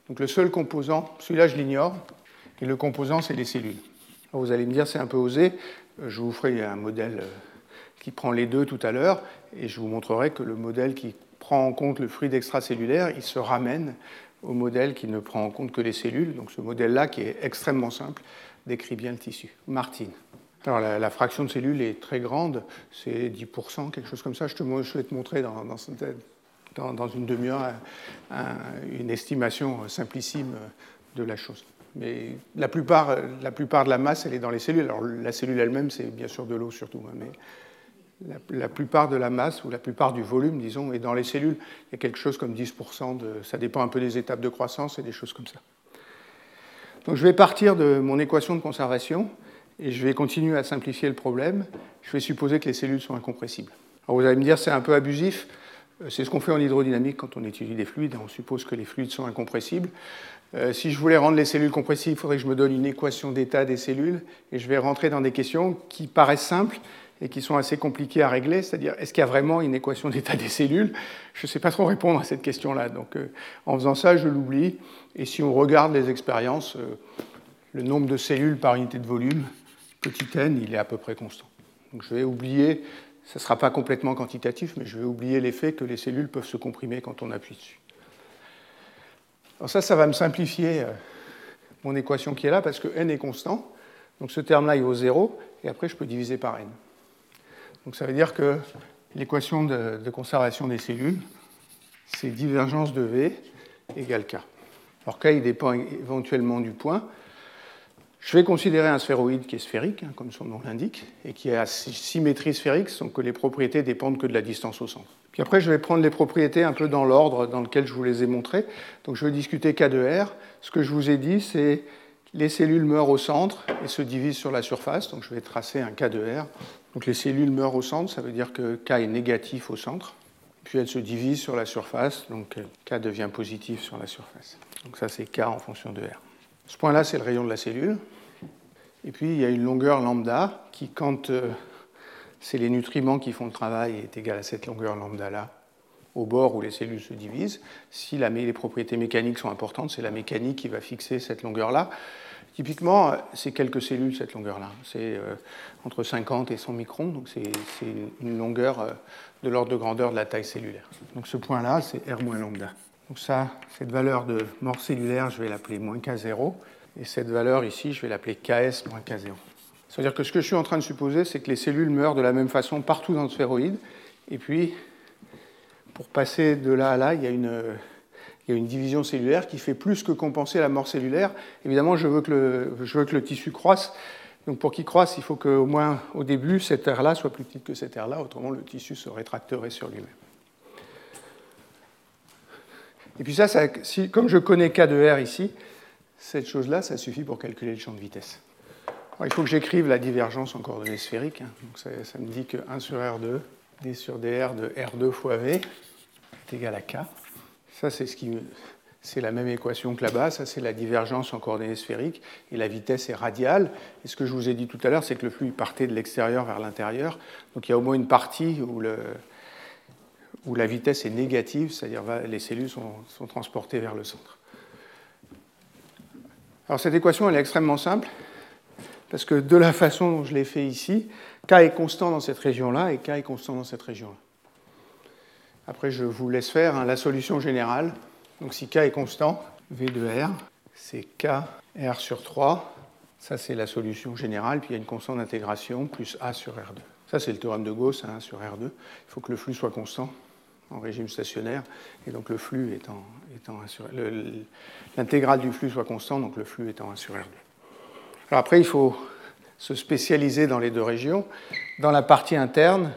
Speaker 2: Donc le seul composant, celui-là je l'ignore, et le composant, c'est les cellules. vous allez me dire, c'est un peu osé. Je vous ferai un modèle euh, qui prend les deux tout à l'heure, et je vous montrerai que le modèle qui prend en compte le fluide extracellulaire, il se ramène au modèle qui ne prend en compte que les cellules. Donc ce modèle-là, qui est extrêmement simple, décrit bien le tissu. Martine. Alors la, fraction de cellules est très grande, c'est 10%, quelque chose comme ça. Je, te, je vais te montrer dans, dans, une demi-heure une estimation simplissime de la chose. Mais la plupart, la plupart de la masse, elle est dans les cellules. Alors la cellule elle-même, c'est bien sûr de l'eau surtout, hein, mais la, plupart de la masse, ou la plupart du volume, disons, est dans les cellules. Il y a quelque chose comme 10%, de, ça dépend un peu des étapes de croissance et des choses comme ça. Donc je vais partir de mon équation de conservation et je vais continuer à simplifier le problème. Je vais supposer que les cellules sont incompressibles. Alors vous allez me dire, c'est un peu abusif. Euh, c'est ce qu'on fait en hydrodynamique quand on étudie des fluides. On suppose que les fluides sont incompressibles. Euh, si je voulais rendre les cellules compressibles, il faudrait que je me donne une équation d'état des cellules. Et je vais rentrer dans des questions qui paraissent simples et qui sont assez compliquées à régler. C'est-à-dire, est-ce qu'il y a vraiment une équation d'état des cellules? Je ne sais pas trop répondre à cette question-là. Donc, euh, en faisant ça, je l'oublie. Et si on regarde les expériences, le nombre de cellules par unité de volume, petit n, il est à peu près constant. Donc, je vais oublier ce ne sera pas complètement quantitatif, mais je vais oublier l'effet que les cellules peuvent se comprimer quand on appuie dessus. Alors ça, ça va me simplifier euh, mon équation qui est là, parce que n est constant. Donc ce terme-là, il vaut 0, et après, je peux diviser par n. Donc ça veut dire que l'équation de, de, conservation des cellules, c'est divergence de V égale K. Alors K, il dépend éventuellement du point, je vais considérer un sphéroïde qui est sphérique, hein, comme son nom l'indique, et qui a symétrie sphérique, sans que les propriétés dépendent que de la distance au centre. Puis après, je vais prendre les propriétés un peu dans l'ordre dans lequel je vous les ai montrées. Donc je vais discuter K de R. Ce que je vous ai dit, c'est les cellules meurent au centre et se divisent sur la surface. Donc je vais tracer un K de R. Donc les cellules meurent au centre, ça veut dire que K est négatif au centre. Puis elles se divisent sur la surface, donc K devient positif sur la surface. Donc ça, c'est K en fonction de R. Ce point-là, c'est le rayon de la cellule. Et puis, il y a une longueur lambda qui, quand euh, c'est les nutriments qui font le travail, est égale à cette longueur lambda-là, au bord où les cellules se divisent. Si les propriétés mécaniques sont importantes, c'est la mécanique qui va fixer cette longueur-là. Typiquement, c'est quelques cellules, cette longueur-là. C'est euh, entre 50 et 100 microns, donc c'est une longueur euh, de l'ordre de grandeur de la taille cellulaire. Donc ce point-là, c'est R moins lambda. Donc ça, cette valeur de mort cellulaire, je vais l'appeler moins K0. Et cette valeur ici, je vais l'appeler Ks moins K0. Ça veut dire que ce que je suis en train de supposer, c'est que les cellules meurent de la même façon partout dans le sphéroïde. Et puis, pour passer de là à là, il y a une, division cellulaire qui fait plus que compenser la mort cellulaire. Évidemment, je veux que le, je veux que le tissu croisse. Donc pour qu'il croisse, il faut qu'au moins au début, cette aire-là soit plus petite que cette aire-là, autrement le tissu se rétracterait sur lui-même. Et puis ça, comme je connais K de R ici, cette chose-là, ça suffit pour calculer le champ de vitesse. il faut que j'écrive la divergence en coordonnées sphériques. Hein. Donc ça, me dit que 1 sur R2, d sur dr de R2 fois V est égal à K. Ça, c'est la même équation que là-bas. Ça, c'est la divergence en coordonnées sphériques. Et la vitesse est radiale. Et ce que je vous ai dit tout à l'heure, c'est que le flux partait de l'extérieur vers l'intérieur. Donc il y a au moins une partie où le, où la vitesse est négative, c'est-à-dire les cellules sont, transportées vers le centre. Alors cette équation elle est extrêmement simple, parce que de la façon dont je l'ai fait ici, K est constant dans cette région-là et K est constant dans cette région-là. Après, je vous laisse faire hein, la solution générale. Donc si K est constant, V de R, c'est K R sur 3. Ça, c'est la solution générale. Puis il y a une constante d'intégration plus A sur R2. Ça, c'est le théorème de Gauss hein, sur R2. Il faut que le flux soit constant en régime stationnaire, et donc le flux étant, étant l'intégrale du flux soit constant, donc le flux étant 1 sur R2. Alors après, il faut se spécialiser dans les deux régions. Dans la partie interne,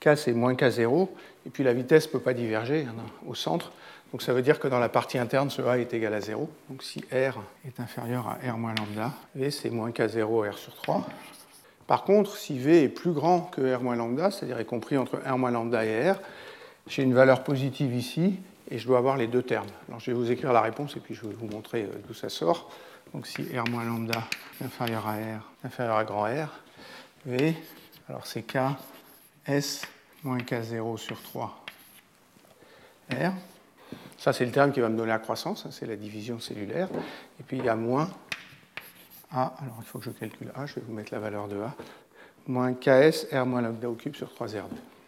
Speaker 2: K c'est moins K0, et puis la vitesse ne peut pas diverger hein, au centre. Donc ça veut dire que dans la partie interne, ce A est égal à 0. Donc si R est inférieur à R moins lambda, V c'est moins K0 R sur 3. Par contre, si V est plus grand que R moins lambda, c'est-à-dire est compris entre R moins lambda et R, j'ai une valeur positive ici et je dois avoir les deux termes. Alors je vais vous écrire la réponse et puis je vais vous montrer euh, d'où ça sort. Donc si R moins lambda est inférieur à R, inférieur à grand R, V, alors c'est K, S moins K0 sur 3 R. Ça, c'est le terme qui va me donner la croissance, c'est la division cellulaire. Et puis il y a moins A, alors il faut que je calcule A, je vais vous mettre la valeur de A, moins KS R moins lambda au cube sur 3R2.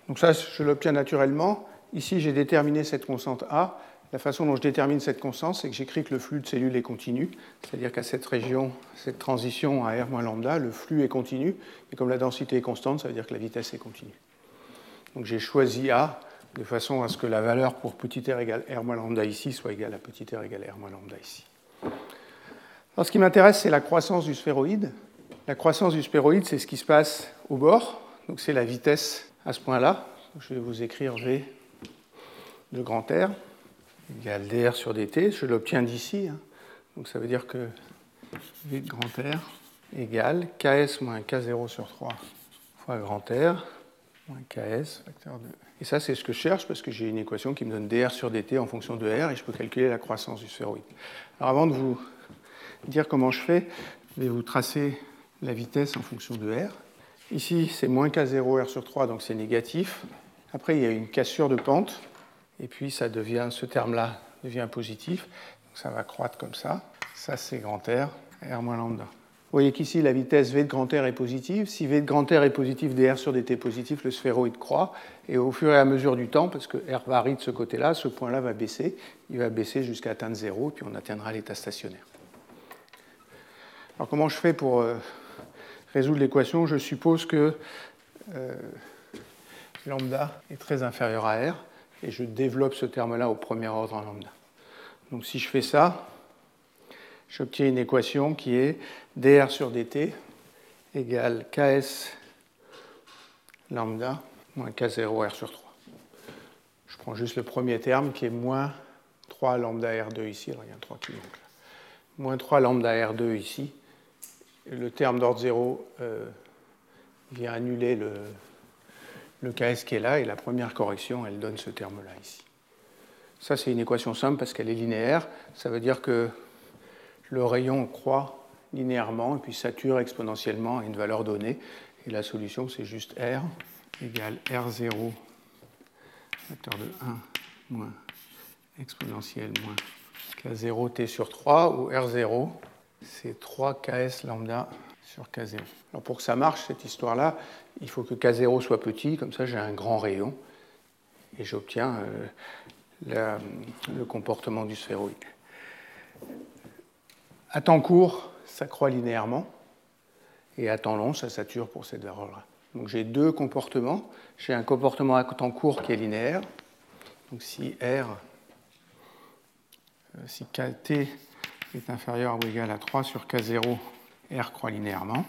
Speaker 2: Donc ça, je l'obtiens naturellement. Ici, j'ai déterminé cette constante A la façon dont je détermine cette constante, c'est que j'écris que le flux de cellules est continu, c'est-à-dire qu'à cette région, cette transition à R moins lambda, le flux est continu, et comme la densité est constante, ça veut dire que la vitesse est continue. Donc j'ai choisi A de façon à ce que la valeur pour petit r égale R moins lambda ici soit égale à petit r égale R moins lambda ici. Alors ce qui m'intéresse, c'est la croissance du sphéroïde. La croissance du sphéroïde, c'est ce qui se passe au bord, donc c'est la vitesse à ce point-là. Je vais vous écrire V de grand R égale dr sur dt. Je l'obtiens d'ici. Hein. Donc ça veut dire que v de grand R égale ks moins k0 sur 3 fois grand R moins ks facteur 2. Et ça, c'est ce que je cherche parce que j'ai une équation qui me donne dr sur dt en fonction de r et je peux calculer la croissance du sphéroïde. Alors avant de vous dire comment je fais, je vais vous tracer la vitesse en fonction de r. Ici, c'est moins k0 r sur 3, donc c'est négatif. Après, il y a une cassure de pente et puis ça devient, ce terme-là devient positif, donc ça va croître comme ça. Ça c'est grand R, R moins lambda. Vous voyez qu'ici la vitesse V de grand R est positive. Si V de grand R est positif, dr sur dt est positif, le sphéroïde croît. Et au fur et à mesure du temps, parce que R varie de ce côté-là, ce point-là va baisser. Il va baisser jusqu'à atteindre 0, puis on atteindra l'état stationnaire. Alors comment je fais pour euh, résoudre l'équation? Je suppose que euh, lambda est très inférieur à R et je développe ce terme-là au premier ordre en lambda. Donc si je fais ça, j'obtiens une équation qui est dr sur dt égale ks lambda moins k0 r sur 3. Je prends juste le premier terme qui est moins 3 lambda r2 ici, alors il y a un 3 qui manque là. Moins 3 lambda r2 ici. Le terme d'ordre 0 euh, vient annuler le, le KS qui est là, et la première correction, elle donne ce terme-là ici. Ça, c'est une équation simple parce qu'elle est linéaire. Ça veut dire que le rayon croît linéairement et puis sature exponentiellement à une valeur donnée. Et la solution, c'est juste R égale R0 facteur de 1 moins exponentielle moins K0 T sur 3, où R0, c'est 3 KS lambda sur K0. Alors pour que ça marche, cette histoire-là, il faut que K0 soit petit, comme ça j'ai un grand rayon, et j'obtiens euh, le comportement du sphéroïde. À temps court, ça croît linéairement, et à temps long, ça sature pour cette valeur-là. Donc j'ai deux comportements. J'ai un comportement à temps court qui est linéaire. Donc si R, euh, si KT est inférieur ou égal à 3 sur K0, R croît linéairement.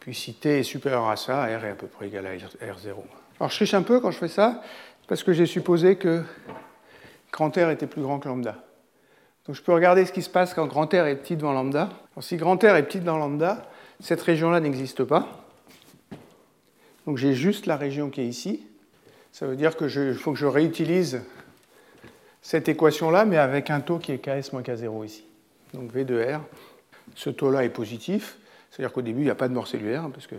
Speaker 2: Puis si t est supérieur à ça, R est à peu près égal à R0. Alors je triche un peu quand je fais ça, parce que j'ai supposé que grand R était plus grand que lambda. Donc je peux regarder ce qui se passe quand grand R est petit devant lambda. Alors si grand R est petit devant lambda, cette région-là n'existe pas. Donc j'ai juste la région qui est ici. Ça veut dire qu'il faut que je réutilise cette équation-là, mais avec un taux qui est Ks moins K0 ici. Donc V de R, ce taux-là est positif. C'est-à-dire qu'au début, il n'y a pas de mort cellulaire, hein, parce que.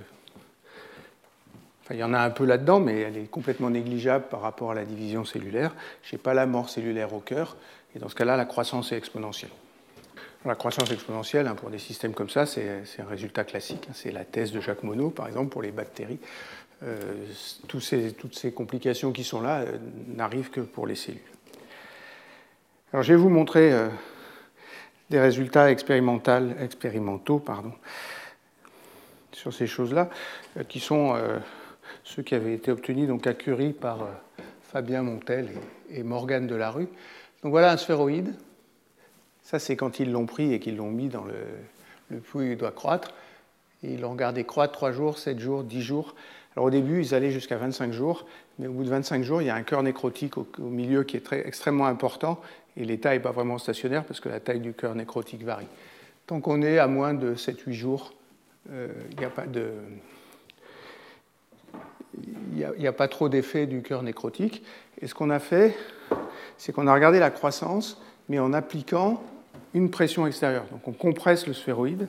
Speaker 2: Enfin, il y en a un peu là-dedans, mais elle est complètement négligeable par rapport à la division cellulaire. Je n'ai pas la mort cellulaire au cœur, et dans ce cas-là, la croissance est exponentielle. La croissance exponentielle, hein, pour des systèmes comme ça, c'est un résultat classique. Hein. c'est la thèse de Jacques Monod, par exemple, pour les bactéries. Euh, toutes ces complications qui sont là euh, n'arrivent que pour les cellules. Alors, je vais vous montrer euh, des résultats expérimentaux pardon, sur ces choses-là, qui sont ceux qui avaient été obtenus donc, à Curie par Fabien Montel et, Morgane Delarue. Donc voilà un sphéroïde. Ça, c'est quand ils l'ont pris et qu'ils l'ont mis dans le, le où il doit croître. Et ils l'ont regardé croître 3 jours, 7 jours, 10 jours. Alors au début, ils allaient jusqu'à 25 jours, mais au bout de 25 jours, il y a un cœur nécrotique au, milieu qui est très, extrêmement important, et l'état n'est pas vraiment stationnaire parce que la taille du cœur nécrotique varie. Tant qu'on est à moins de 7-8 jours, euh, il n'y a pas a, pas trop d'effet du cœur nécrotique. Et ce qu'on a fait, c'est qu'on a regardé la croissance, mais en appliquant une pression extérieure. Donc on compresse le sphéroïde.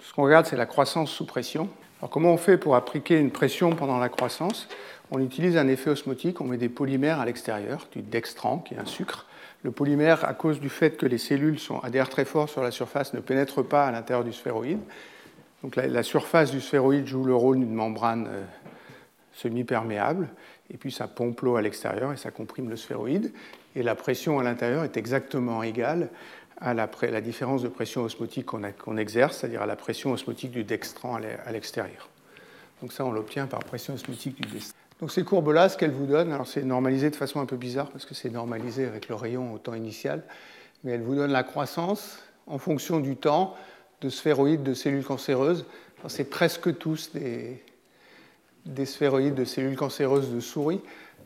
Speaker 2: Ce qu'on regarde, c'est la croissance sous pression. Alors comment on fait pour appliquer une pression pendant la croissance? On utilise un effet osmotique, on met des polymères à l'extérieur, du dextran, qui est un sucre. Le polymère, à cause du fait que les cellules sont, adhèrent très fort sur la surface, ne pénètre pas à l'intérieur du sphéroïde. Donc la, surface du sphéroïde joue le rôle d'une membrane euh, semi-perméable, et puis ça pompe l'eau à l'extérieur et ça comprime le sphéroïde. Et la pression à l'intérieur est exactement égale à la, différence de pression osmotique qu'on exerce, c'est-à-dire à la pression osmotique du dextran à l'extérieur. Donc ça, on l'obtient par pression osmotique du dextran. Donc ces courbes-là, ce qu'elles vous donnent, alors c'est normalisé de façon un peu bizarre parce que c'est normalisé avec le rayon au temps initial, mais elles vous donnent la croissance en fonction du temps de sphéroïdes de cellules cancéreuses. C'est presque tous des, des sphéroïdes de cellules cancéreuses de souris.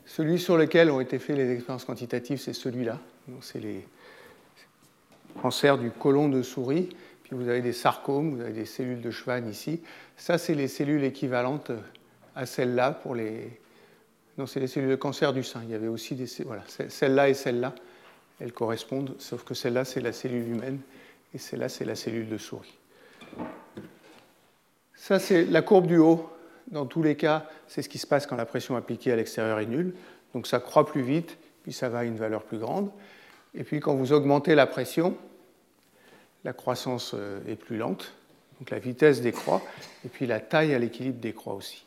Speaker 2: Celui sur lequel ont été faites les expériences quantitatives, c'est celui-là. C'est les cancers du côlon de souris. Puis vous avez des sarcomes, vous avez des cellules de Schwann ici. Ça, c'est les cellules équivalentes à celles-là pour les. Non, c'est les cellules de cancer du sein. Il y avait aussi des. Voilà, celle-là et celle-là, elles correspondent, sauf que celle-là, c'est la cellule humaine et celle-là, c'est la cellule de souris. Ça, c'est la courbe du haut dans tous les cas, c'est ce qui se passe quand la pression appliquée à l'extérieur est nulle. Donc ça croît plus vite, puis ça va à une valeur plus grande. Et puis quand vous augmentez la pression, la croissance euh, est plus lente, donc la vitesse décroît, et puis la taille à l'équilibre décroît aussi.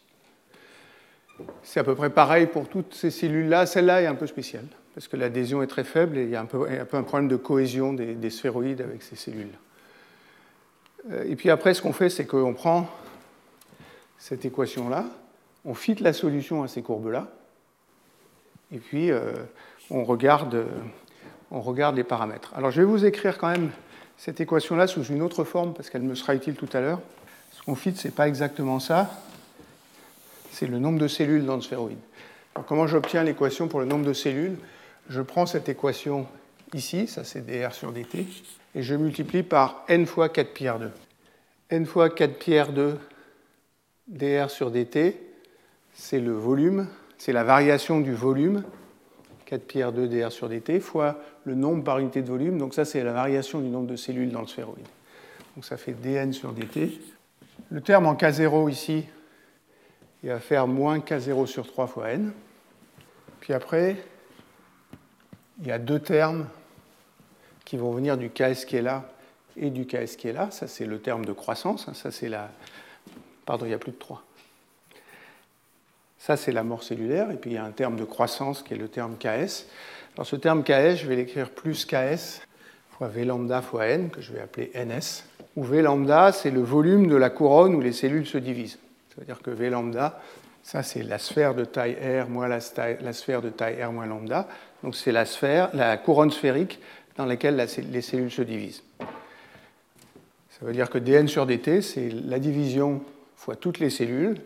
Speaker 2: C'est à peu près pareil pour toutes ces cellules-là. Celle-là est un peu spéciale, parce que l'adhésion est très faible et il y a un peu un, problème de cohésion des, des sphéroïdes avec ces cellules. Euh, et puis après, ce qu'on fait, c'est qu'on prend cette équation-là, on fit la solution à ces courbes-là, et puis euh, on regarde les paramètres. Alors je vais vous écrire quand même cette équation-là sous une autre forme, parce qu'elle me sera utile tout à l'heure. Ce qu'on fit, ce n'est pas exactement ça, c'est le nombre de cellules dans le sphéroïde. Alors, comment j'obtiens l'équation pour le nombre de cellules? Je prends cette équation ici, ça c'est dr sur dt, et je multiplie par n fois 4 pi r2. n fois 4 pi r2 dr sur dt, c'est le volume, c'est la variation du volume, 4 pi r2 dr sur dt, fois le nombre par unité de volume. Donc ça, c'est la variation du nombre de cellules dans le sphéroïde. Donc ça fait dn sur dt. Le terme en k0 ici, il va faire moins k0 sur 3 fois n. Puis après, il y a deux termes qui vont venir du ks qui est là et du ks qui est là. Ça, c'est le terme de croissance. Ça, c'est la, Pardon, il y a plus de 3. Ça, c'est la mort cellulaire. Et puis, il y a un terme de croissance qui est le terme Ks. Dans ce terme Ks, je vais l'écrire plus Ks fois V lambda fois N, que je vais appeler NS, où V lambda, c'est le volume de la couronne où les cellules se divisent. C'est-à-dire que V lambda, ça, c'est la sphère de taille R moins la, sphère de taille R moins lambda. Donc, c'est la sphère, la couronne sphérique dans laquelle les cellules se divisent. Ça veut dire que dn sur dt, c'est la division fois toutes les cellules,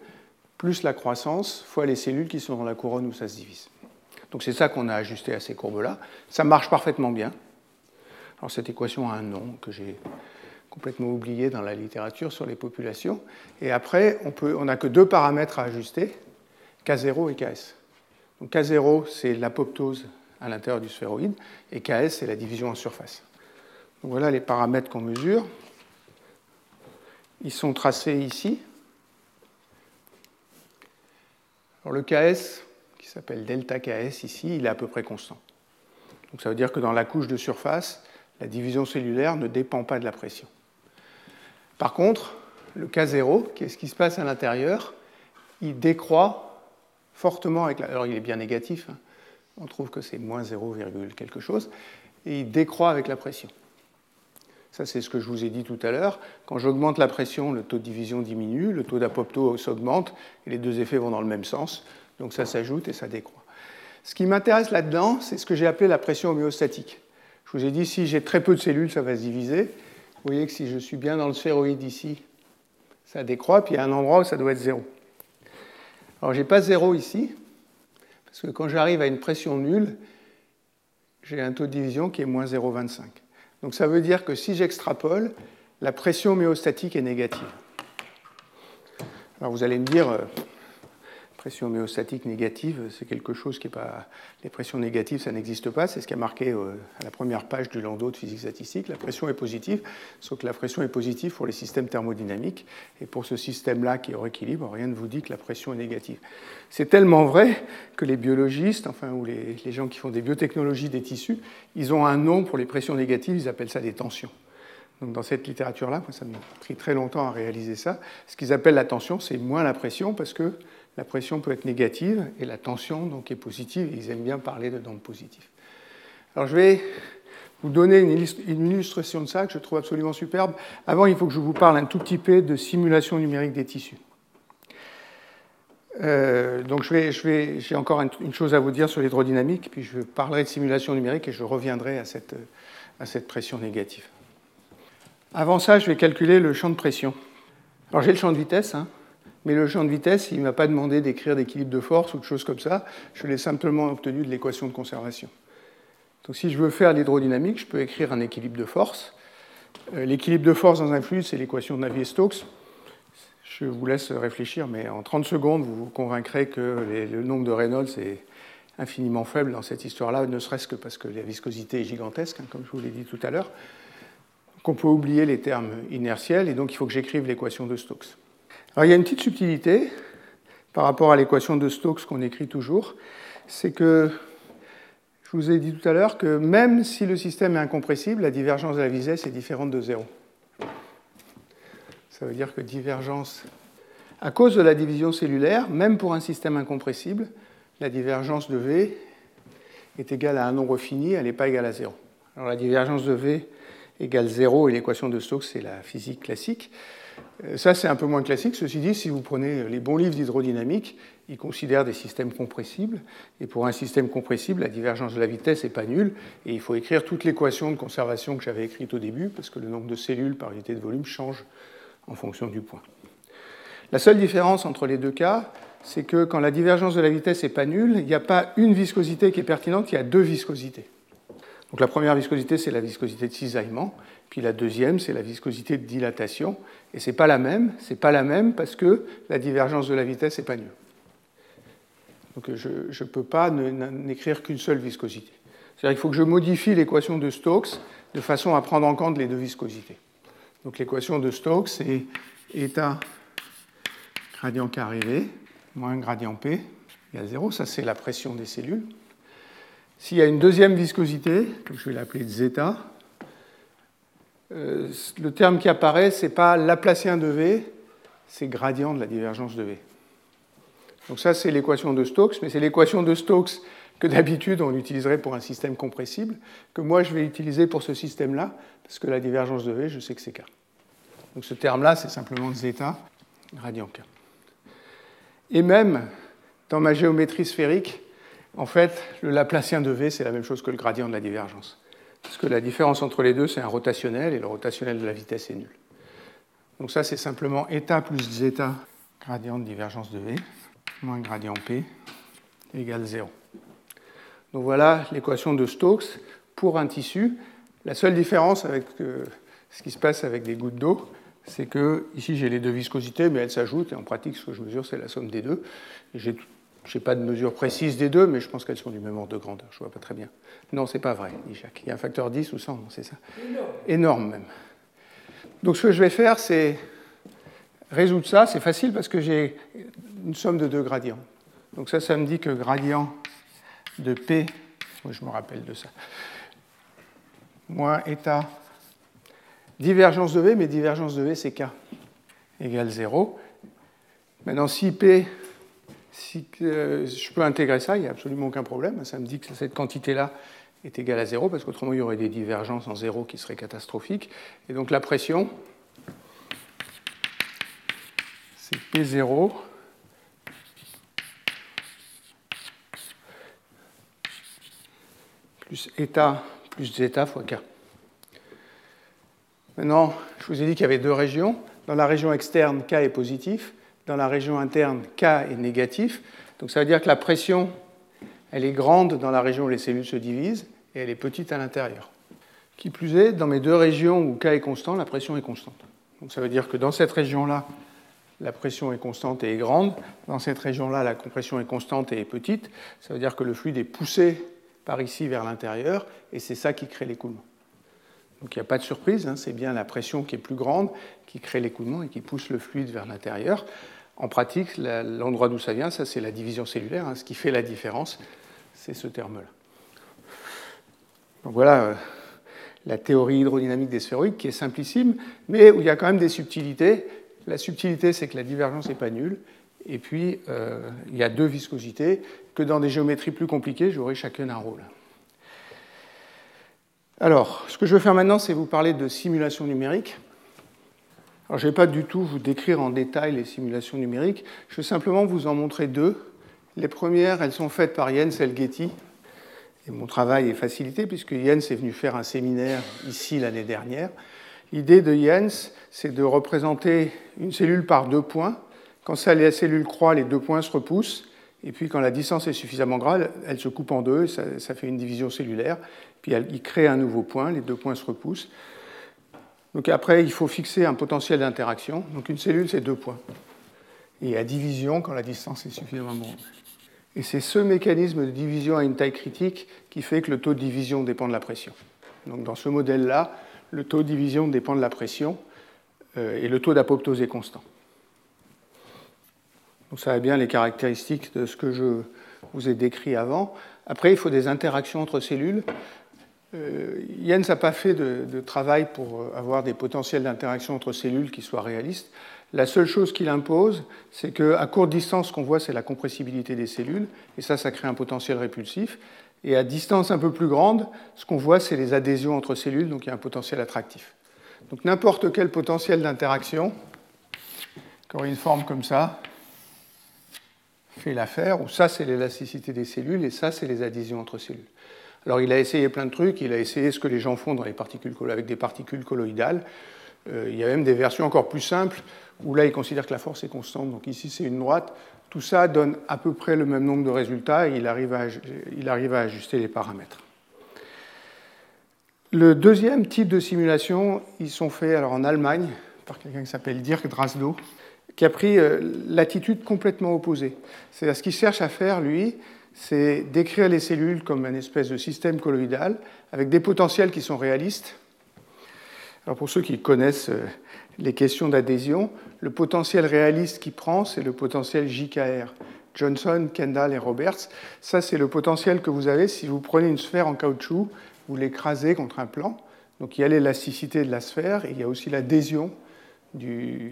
Speaker 2: plus la croissance, fois les cellules qui sont dans la couronne où ça se divise. Donc c'est ça qu'on a ajusté à ces courbes-là. Ça marche parfaitement bien. Alors cette équation a un nom que j'ai complètement oublié dans la littérature sur les populations. Et après, on n'a que deux paramètres à ajuster, K0 et Ks. Donc K0, c'est l'apoptose à l'intérieur du sphéroïde, et Ks, c'est la division en surface. Donc voilà les paramètres qu'on mesure. Ils sont tracés ici. Le Ks, qui s'appelle delta Ks ici, il est à peu près constant. Donc ça veut dire que dans la couche de surface, la division cellulaire ne dépend pas de la pression. Par contre, le K0, qu'est-ce qui se passe à l'intérieur Il décroît fortement avec la... Alors il est bien négatif, hein. on trouve que c'est moins 0, quelque chose, et il décroît avec la pression. Ça, c'est ce que je vous ai dit tout à l'heure. Quand j'augmente la pression, le taux de division diminue, le taux d'apoptose augmente, et les deux effets vont dans le même sens. Donc ça s'ajoute et ça décroît. Ce qui m'intéresse là-dedans, c'est ce que j'ai appelé la pression homéostatique. Je vous ai dit, si j'ai très peu de cellules, ça va se diviser. Vous voyez que si je suis bien dans le sphéroïde ici, ça décroît, puis il y a un endroit où ça doit être zéro. Alors, je n'ai pas zéro ici, parce que quand j'arrive à une pression nulle, j'ai un taux de division qui est moins 0,25. Donc ça veut dire que si j'extrapole, la pression homéostatique est négative. Alors vous allez me dire, euh, pression homéostatique négative, c'est quelque chose qui n'est pas. Les pressions négatives, ça n'existe pas. C'est ce qui a marqué euh, à la première page du landau de physique statistique. La pression est positive, sauf que la pression est positive pour les systèmes thermodynamiques. Et pour ce système-là qui est au équilibre, rien ne vous dit que la pression est négative. C'est tellement vrai que les biologistes, enfin, ou les, les gens qui font des biotechnologies des tissus, ils ont un nom pour les pressions négatives, ils appellent ça des tensions. Donc dans cette littérature-là, ça m'a pris très longtemps à réaliser ça. Ce qu'ils appellent la tension, c'est moins la pression parce que la pression peut être négative et la tension donc est positive. ils aiment bien parler de positif. positif. Alors je vais vous donner une illustration de ça que je trouve absolument superbe. Avant, il faut que je vous parle un tout petit peu de simulation numérique des tissus. Euh, donc j'ai encore une chose à vous dire sur l'hydrodynamique, puis je parlerai de simulation numérique et je reviendrai à cette, à cette pression négative. Avant ça, je vais calculer le champ de pression. Alors j'ai le champ de vitesse, hein, mais le champ de vitesse, il ne m'a pas demandé d'écrire d'équilibre de force ou de choses comme ça. Je l'ai simplement obtenu de l'équation de conservation. Donc si je veux faire l'hydrodynamique, je peux écrire un équilibre de force. Euh, l'équilibre de force dans un fluide, c'est l'équation de Navier-Stokes. Je vous laisse réfléchir, mais en 30 secondes, vous vous convaincrez que le nombre de Reynolds est infiniment faible dans cette histoire-là, ne serait-ce que parce que la viscosité est gigantesque, hein, comme je vous l'ai dit tout à l'heure. Qu'on peut oublier les termes inertiels, et donc il faut que j'écrive l'équation de Stokes. Alors il y a une petite subtilité par rapport à l'équation de Stokes qu'on écrit toujours, c'est que je vous ai dit tout à l'heure que même si le système est incompressible, la divergence de la vitesse est différente de zéro. Ça veut dire que divergence, à cause de la division cellulaire, même pour un système incompressible, la divergence de V est égale à un nombre fini, elle n'est pas égale à zéro. Alors la divergence de V égale zéro et l'équation de Stokes, c'est la physique classique. Euh, ça, c'est un peu moins classique. Ceci dit, si vous prenez les bons livres d'hydrodynamique, ils considèrent des systèmes compressibles. Et pour un système compressible, la divergence de la vitesse n'est pas nulle. Et il faut écrire toute l'équation de conservation que j'avais écrite au début, parce que le nombre de cellules par unité de volume change en fonction du point. La seule différence entre les deux cas, c'est que quand la divergence de la vitesse n'est pas nulle, il n'y a pas une viscosité qui est pertinente, il y a deux viscosités. Donc la première viscosité, c'est la viscosité de cisaillement, puis la deuxième, c'est la viscosité de dilatation. Et ce n'est pas la même, c'est pas la même parce que la divergence de la vitesse n'est pas nulle. Donc je ne peux pas n'écrire qu'une seule viscosité. C'est-à-dire qu'il faut que je modifie l'équation de Stokes de façon à prendre en compte les deux viscosités. Donc l'équation de Stokes, c'est état gradient carré V moins gradient P égale 0. Ça, c'est la pression des cellules. S'il y a une deuxième viscosité, je vais l'appeler zeta, euh, le terme qui apparaît, ce n'est pas Laplacien de V, c'est gradient de la divergence de V. Donc ça, c'est l'équation de Stokes, mais c'est l'équation de Stokes que d'habitude on utiliserait pour un système compressible, que moi je vais utiliser pour ce système-là, parce que la divergence de V, je sais que c'est K. Donc ce terme-là, c'est simplement zeta gradient K. Et même dans ma géométrie sphérique, en fait, le Laplacien de V, c'est la même chose que le gradient de la divergence. Parce que la différence entre les deux, c'est un rotationnel, et le rotationnel de la vitesse est nul. Donc ça, c'est simplement état plus zeta, gradient de divergence de V, moins gradient P, égale 0. Donc voilà l'équation de Stokes pour un tissu. La seule différence avec euh, ce qui se passe avec des gouttes d'eau, c'est que ici j'ai les deux viscosités, mais elles s'ajoutent, et en pratique, ce que je mesure, c'est la somme des deux. J'ai je n'ai pas de mesure précise des deux, mais je pense qu'elles sont du même ordre de grandeur. Je ne vois pas très bien. Non, ce n'est pas vrai, dit Jacques. Il y a un facteur 10 ou 100, c'est ça Énorme. Énorme même. Donc ce que je vais faire, c'est résoudre ça. C'est facile parce que j'ai une somme de deux gradients. Donc ça, ça me dit que gradient de P, je me rappelle de ça, moins état divergence de V, mais divergence de V, c'est K égale 0. Maintenant, si P si je peux intégrer ça, il n'y a absolument aucun problème. Ça me dit que cette quantité-là est égal à zéro, parce qu'autrement il y aurait des divergences en zéro qui seraient catastrophiques. Et donc la pression, c'est P0 plus eta plus zeta fois k. Maintenant, je vous ai dit qu'il y avait deux régions. Dans la région externe, k est positif. Dans la région interne, k est négatif. Donc ça veut dire que la pression, elle est grande dans la région où les cellules se divisent et elle est petite à l'intérieur. Qui plus est, dans mes deux régions où K est constant, la pression est constante. Donc ça veut dire que dans cette région-là, la pression est constante et est grande. Dans cette région-là, la compression est constante et est petite. Ça veut dire que le fluide est poussé par ici vers l'intérieur et c'est ça qui crée l'écoulement. Donc il n'y a pas de surprise, hein, c'est bien la pression qui est plus grande qui crée l'écoulement et qui pousse le fluide vers l'intérieur. En pratique, l'endroit d'où ça vient, ça c'est la division cellulaire. Hein. Ce qui fait la différence, c'est ce terme-là. Donc voilà euh, la théorie hydrodynamique des sphéroïdes qui est simplissime, mais où il y a quand même des subtilités. La subtilité, c'est que la divergence n'est pas nulle. Et puis, euh, il y a deux viscosités, que dans des géométries plus compliquées, j'aurai chacune un rôle. Alors, ce que je veux faire maintenant, c'est vous parler de simulation numérique. Alors, je ne vais pas du tout vous décrire en détail les simulations numériques, je vais simplement vous en montrer deux. Les premières, elles sont faites par Jens Elgeti, et mon travail est facilité puisque Jens est venu faire un séminaire ici l'année dernière. L'idée de Jens, c'est de représenter une cellule par deux points. Quand la cellule croît, les deux points se repoussent. Et puis quand la distance est suffisamment grande, elle se coupe en deux, ça, ça fait une division cellulaire. Puis elle, il crée un nouveau point, les deux points se repoussent. Donc après, il faut fixer un potentiel d'interaction. Donc une cellule, c'est deux points. Et à division quand la distance est suffisamment grande. Et c'est ce mécanisme de division à une taille critique qui fait que le taux de division dépend de la pression. Donc dans ce modèle-là, le taux de division dépend de la pression euh, et le taux d'apoptose est constant. Donc ça a bien les caractéristiques de ce que je vous ai décrit avant. Après, il faut des interactions entre cellules. Euh, Jens n'a pas fait de, travail pour avoir des potentiels d'interaction entre cellules qui soient réalistes. La seule chose qu'il impose, c'est qu'à courte distance, ce qu'on voit, c'est la compressibilité des cellules, et ça, ça crée un potentiel répulsif. Et à distance un peu plus grande, ce qu'on voit, c'est les adhésions entre cellules, donc il y a un potentiel attractif. Donc n'importe quel potentiel d'interaction, qui aurait une forme comme ça, fait l'affaire, où ça, c'est l'élasticité des cellules, et ça, c'est les adhésions entre cellules. Alors il a essayé plein de trucs, il a essayé ce que les gens font dans les particules, avec des particules colloïdales. Euh, il y a même des versions encore plus simples où là, il considère que la force est constante. Donc ici, c'est une droite. Tout ça donne à peu près le même nombre de résultats et il arrive à, il arrive à ajuster les paramètres. Le deuxième type de simulation, ils sont faits alors, en Allemagne par quelqu'un qui s'appelle Dirk Drasdo, qui a pris euh, l'attitude complètement opposée. C'est-à-dire ce qu'il cherche à faire, lui, c'est décrire les cellules comme un espèce de système colloïdal avec des potentiels qui sont réalistes. Alors pour ceux qui connaissent euh, les questions d'adhésion, le potentiel réaliste qui prend, c'est le potentiel JKR. Johnson, Kendall et Roberts. Ça, c'est le potentiel que vous avez si vous prenez une sphère en caoutchouc, vous l'écrasez contre un plan. Donc il y a l'élasticité de la sphère et il y a aussi l'adhésion de,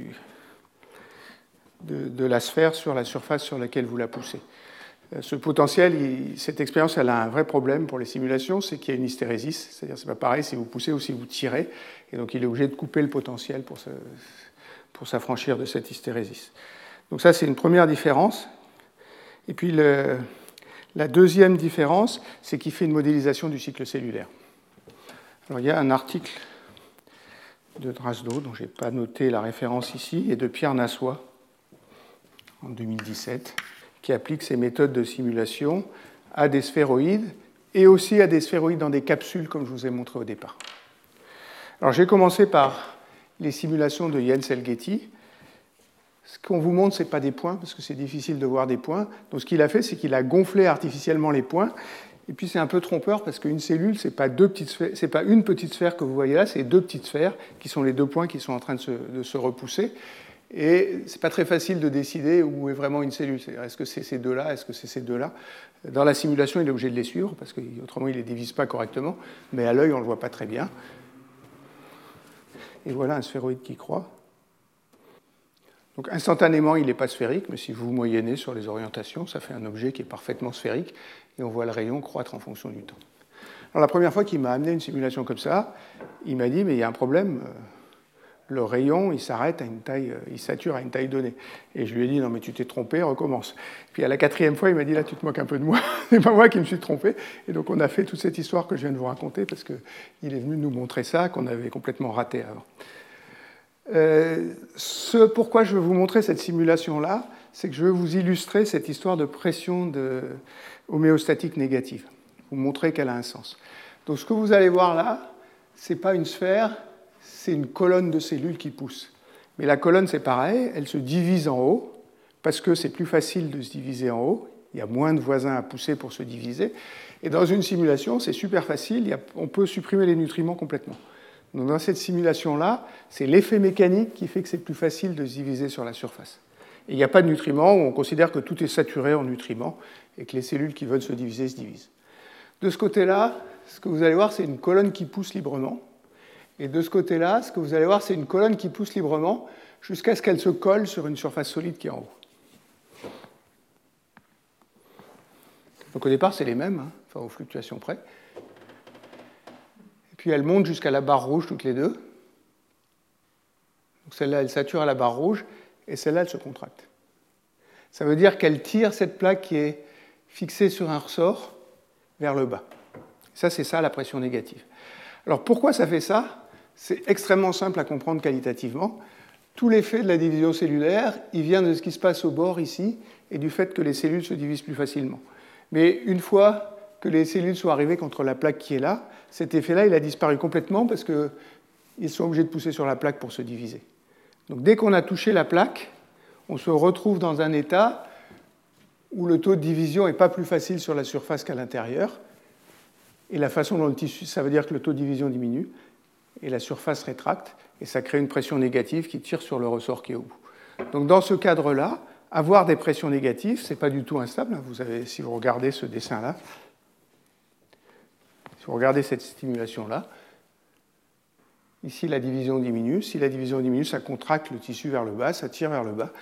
Speaker 2: de, la sphère sur la surface sur laquelle vous la poussez. Euh, ce potentiel, cette expérience, elle a un vrai problème pour les simulations, c'est qu'il y a une hystérésis. C'est-à-dire, c'est pas pareil si vous poussez ou si vous tirez. Et donc, il est obligé de couper le potentiel pour, s'affranchir de cette hystérésis. Donc, ça, c'est une première différence. Et puis, la deuxième différence, c'est qu'il fait une modélisation du cycle cellulaire. Alors, il y a un article de Drasdo, dont je n'ai pas noté la référence ici, et de Pierre Nassois, en 2017 qui applique ces méthodes de simulation à des sphéroïdes et aussi à des sphéroïdes dans des capsules, comme je vous ai montré au départ. Alors j'ai commencé par les simulations de Jens Elgeti. Ce qu'on vous montre, ce n'est pas des points, parce que c'est difficile de voir des points. Donc ce qu'il a fait, c'est qu'il a gonflé artificiellement les points. Et puis c'est un peu trompeur, parce qu'une cellule, ce n'est pas, pas, une petite sphère que vous voyez là, c'est deux petites sphères qui sont les deux points qui sont en train de se repousser. Et ce n'est pas très facile de décider où est vraiment une cellule. Est-ce que c'est ces deux-là Est-ce que c'est ces deux-là? Dans la simulation, il est obligé de les suivre, parce qu'autrement, il ne les divise pas correctement. Mais à l'œil, on ne le voit pas très bien. Et voilà un sphéroïde qui croît. Donc instantanément, il n'est pas sphérique, mais si vous moyennez sur les orientations, ça fait un objet qui est parfaitement sphérique, et on voit le rayon croître en fonction du temps. Alors, la première fois qu'il m'a amené une simulation comme ça, il m'a dit, mais il y a un problème, euh, le rayon, il s'arrête à une taille, euh, il sature à une taille donnée. Et je lui ai dit, non, mais tu t'es trompé, recommence. Puis à la quatrième fois, il m'a dit, là, tu te moques un peu de moi, c'est pas moi qui me suis trompé. Et donc on a fait toute cette histoire que je viens de vous raconter, parce qu'il est venu nous montrer ça, qu'on avait complètement raté avant. Euh, ce pourquoi je veux vous montrer cette simulation-là, c'est que je veux vous illustrer cette histoire de pression de homéostatique négative, vous montrer qu'elle a un sens. Donc ce que vous allez voir là, ce n'est pas une sphère, c'est une colonne de cellules qui pousse. Mais la colonne, c'est pareil, elle se divise en haut, parce que c'est plus facile de se diviser en haut, il y a moins de voisins à pousser pour se diviser. Et dans une simulation, c'est super facile, on peut supprimer les nutriments complètement. Dans cette simulation-là, c'est l'effet mécanique qui fait que c'est plus facile de se diviser sur la surface. Il n'y a pas de nutriments, on considère que tout est saturé en nutriments et que les cellules qui veulent se diviser se divisent. De ce côté-là, ce que vous allez voir, c'est une colonne qui pousse librement. Et de ce côté-là, ce que vous allez voir, c'est une colonne qui pousse librement jusqu'à ce qu'elle se colle sur une surface solide qui est en haut. Donc au départ, c'est les mêmes, hein, enfin aux fluctuations près puis elle monte jusqu'à la barre rouge toutes les deux. Celle-là, elle sature à la barre rouge, et celle-là, elle se contracte. Ça veut dire qu'elle tire cette plaque qui est fixée sur un ressort vers le bas. Ça, c'est ça la pression négative. Alors pourquoi ça fait ça? C'est extrêmement simple à comprendre qualitativement. Tout l'effet de la division cellulaire, il vient de ce qui se passe au bord ici et du fait que les cellules se divisent plus facilement. Mais une fois que les cellules sont arrivées contre la plaque qui est là, cet effet-là, il a disparu complètement parce qu'ils sont obligés de pousser sur la plaque pour se diviser. Donc dès qu'on a touché la plaque, on se retrouve dans un état où le taux de division n'est pas plus facile sur la surface qu'à l'intérieur. Et la façon dont le tissu, ça veut dire que le taux de division diminue et la surface rétracte, et ça crée une pression négative qui tire sur le ressort qui est au bout. Donc dans ce cadre-là, avoir des pressions négatives, ce n'est pas du tout instable. Vous avez, si vous regardez ce dessin-là, si vous regardez cette stimulation-là, ici la division diminue. Si la division diminue, ça contracte le tissu vers le bas, ça tire vers le bas.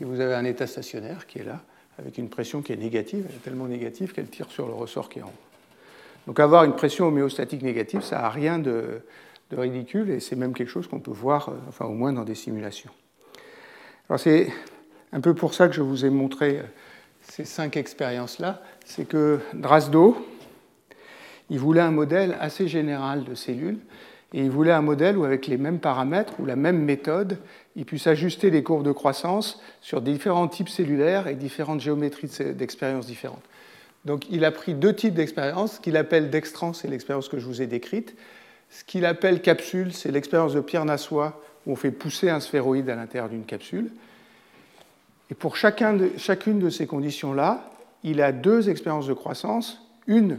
Speaker 2: Et vous avez un état stationnaire qui est là, avec une pression qui est négative. Elle est tellement négative qu'elle tire sur le ressort qui est en haut. Donc avoir une pression homéostatique négative, ça n'a rien de, ridicule et c'est même quelque chose qu'on peut voir, euh, enfin au moins dans des simulations. Alors c'est un peu pour ça que je vous ai montré euh, ces cinq expériences-là. C'est que Drasdo, il voulait un modèle assez général de cellules, et il voulait un modèle où, avec les mêmes paramètres ou la même méthode, il puisse ajuster les courbes de croissance sur différents types cellulaires et différentes géométries d'expériences différentes. Donc il a pris deux types d'expériences. Ce qu'il appelle dextran, c'est l'expérience que je vous ai décrite. Ce qu'il appelle capsule, c'est l'expérience de Pierre Nassois, où on fait pousser un sphéroïde à l'intérieur d'une capsule. Et pour chacune de ces conditions-là, il a deux expériences de croissance. Une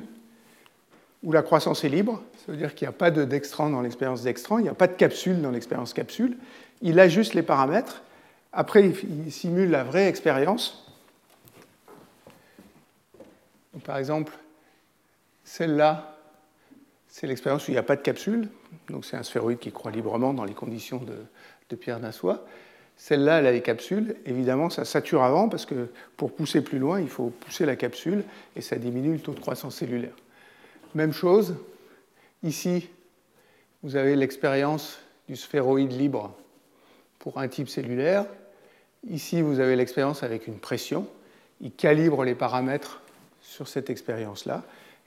Speaker 2: où la croissance est libre, ça veut dire qu'il n'y a pas de dextran dans l'expérience dextran, il n'y a pas de capsule dans l'expérience capsule. Il ajuste les paramètres. Après, il simule la vraie expérience. Par exemple, celle-là, c'est l'expérience où il n'y a pas de capsule. Donc c'est un sphéroïde qui croît librement dans les conditions de, Pierre Nassois. Celle-là, elle a des capsules. Évidemment, ça sature avant parce que pour pousser plus loin, il faut pousser la capsule et ça diminue le taux de croissance cellulaire. Même chose, ici, vous avez l'expérience du sphéroïde libre pour un type cellulaire. Ici, vous avez l'expérience avec une pression. Il calibre les paramètres sur cette expérience-là.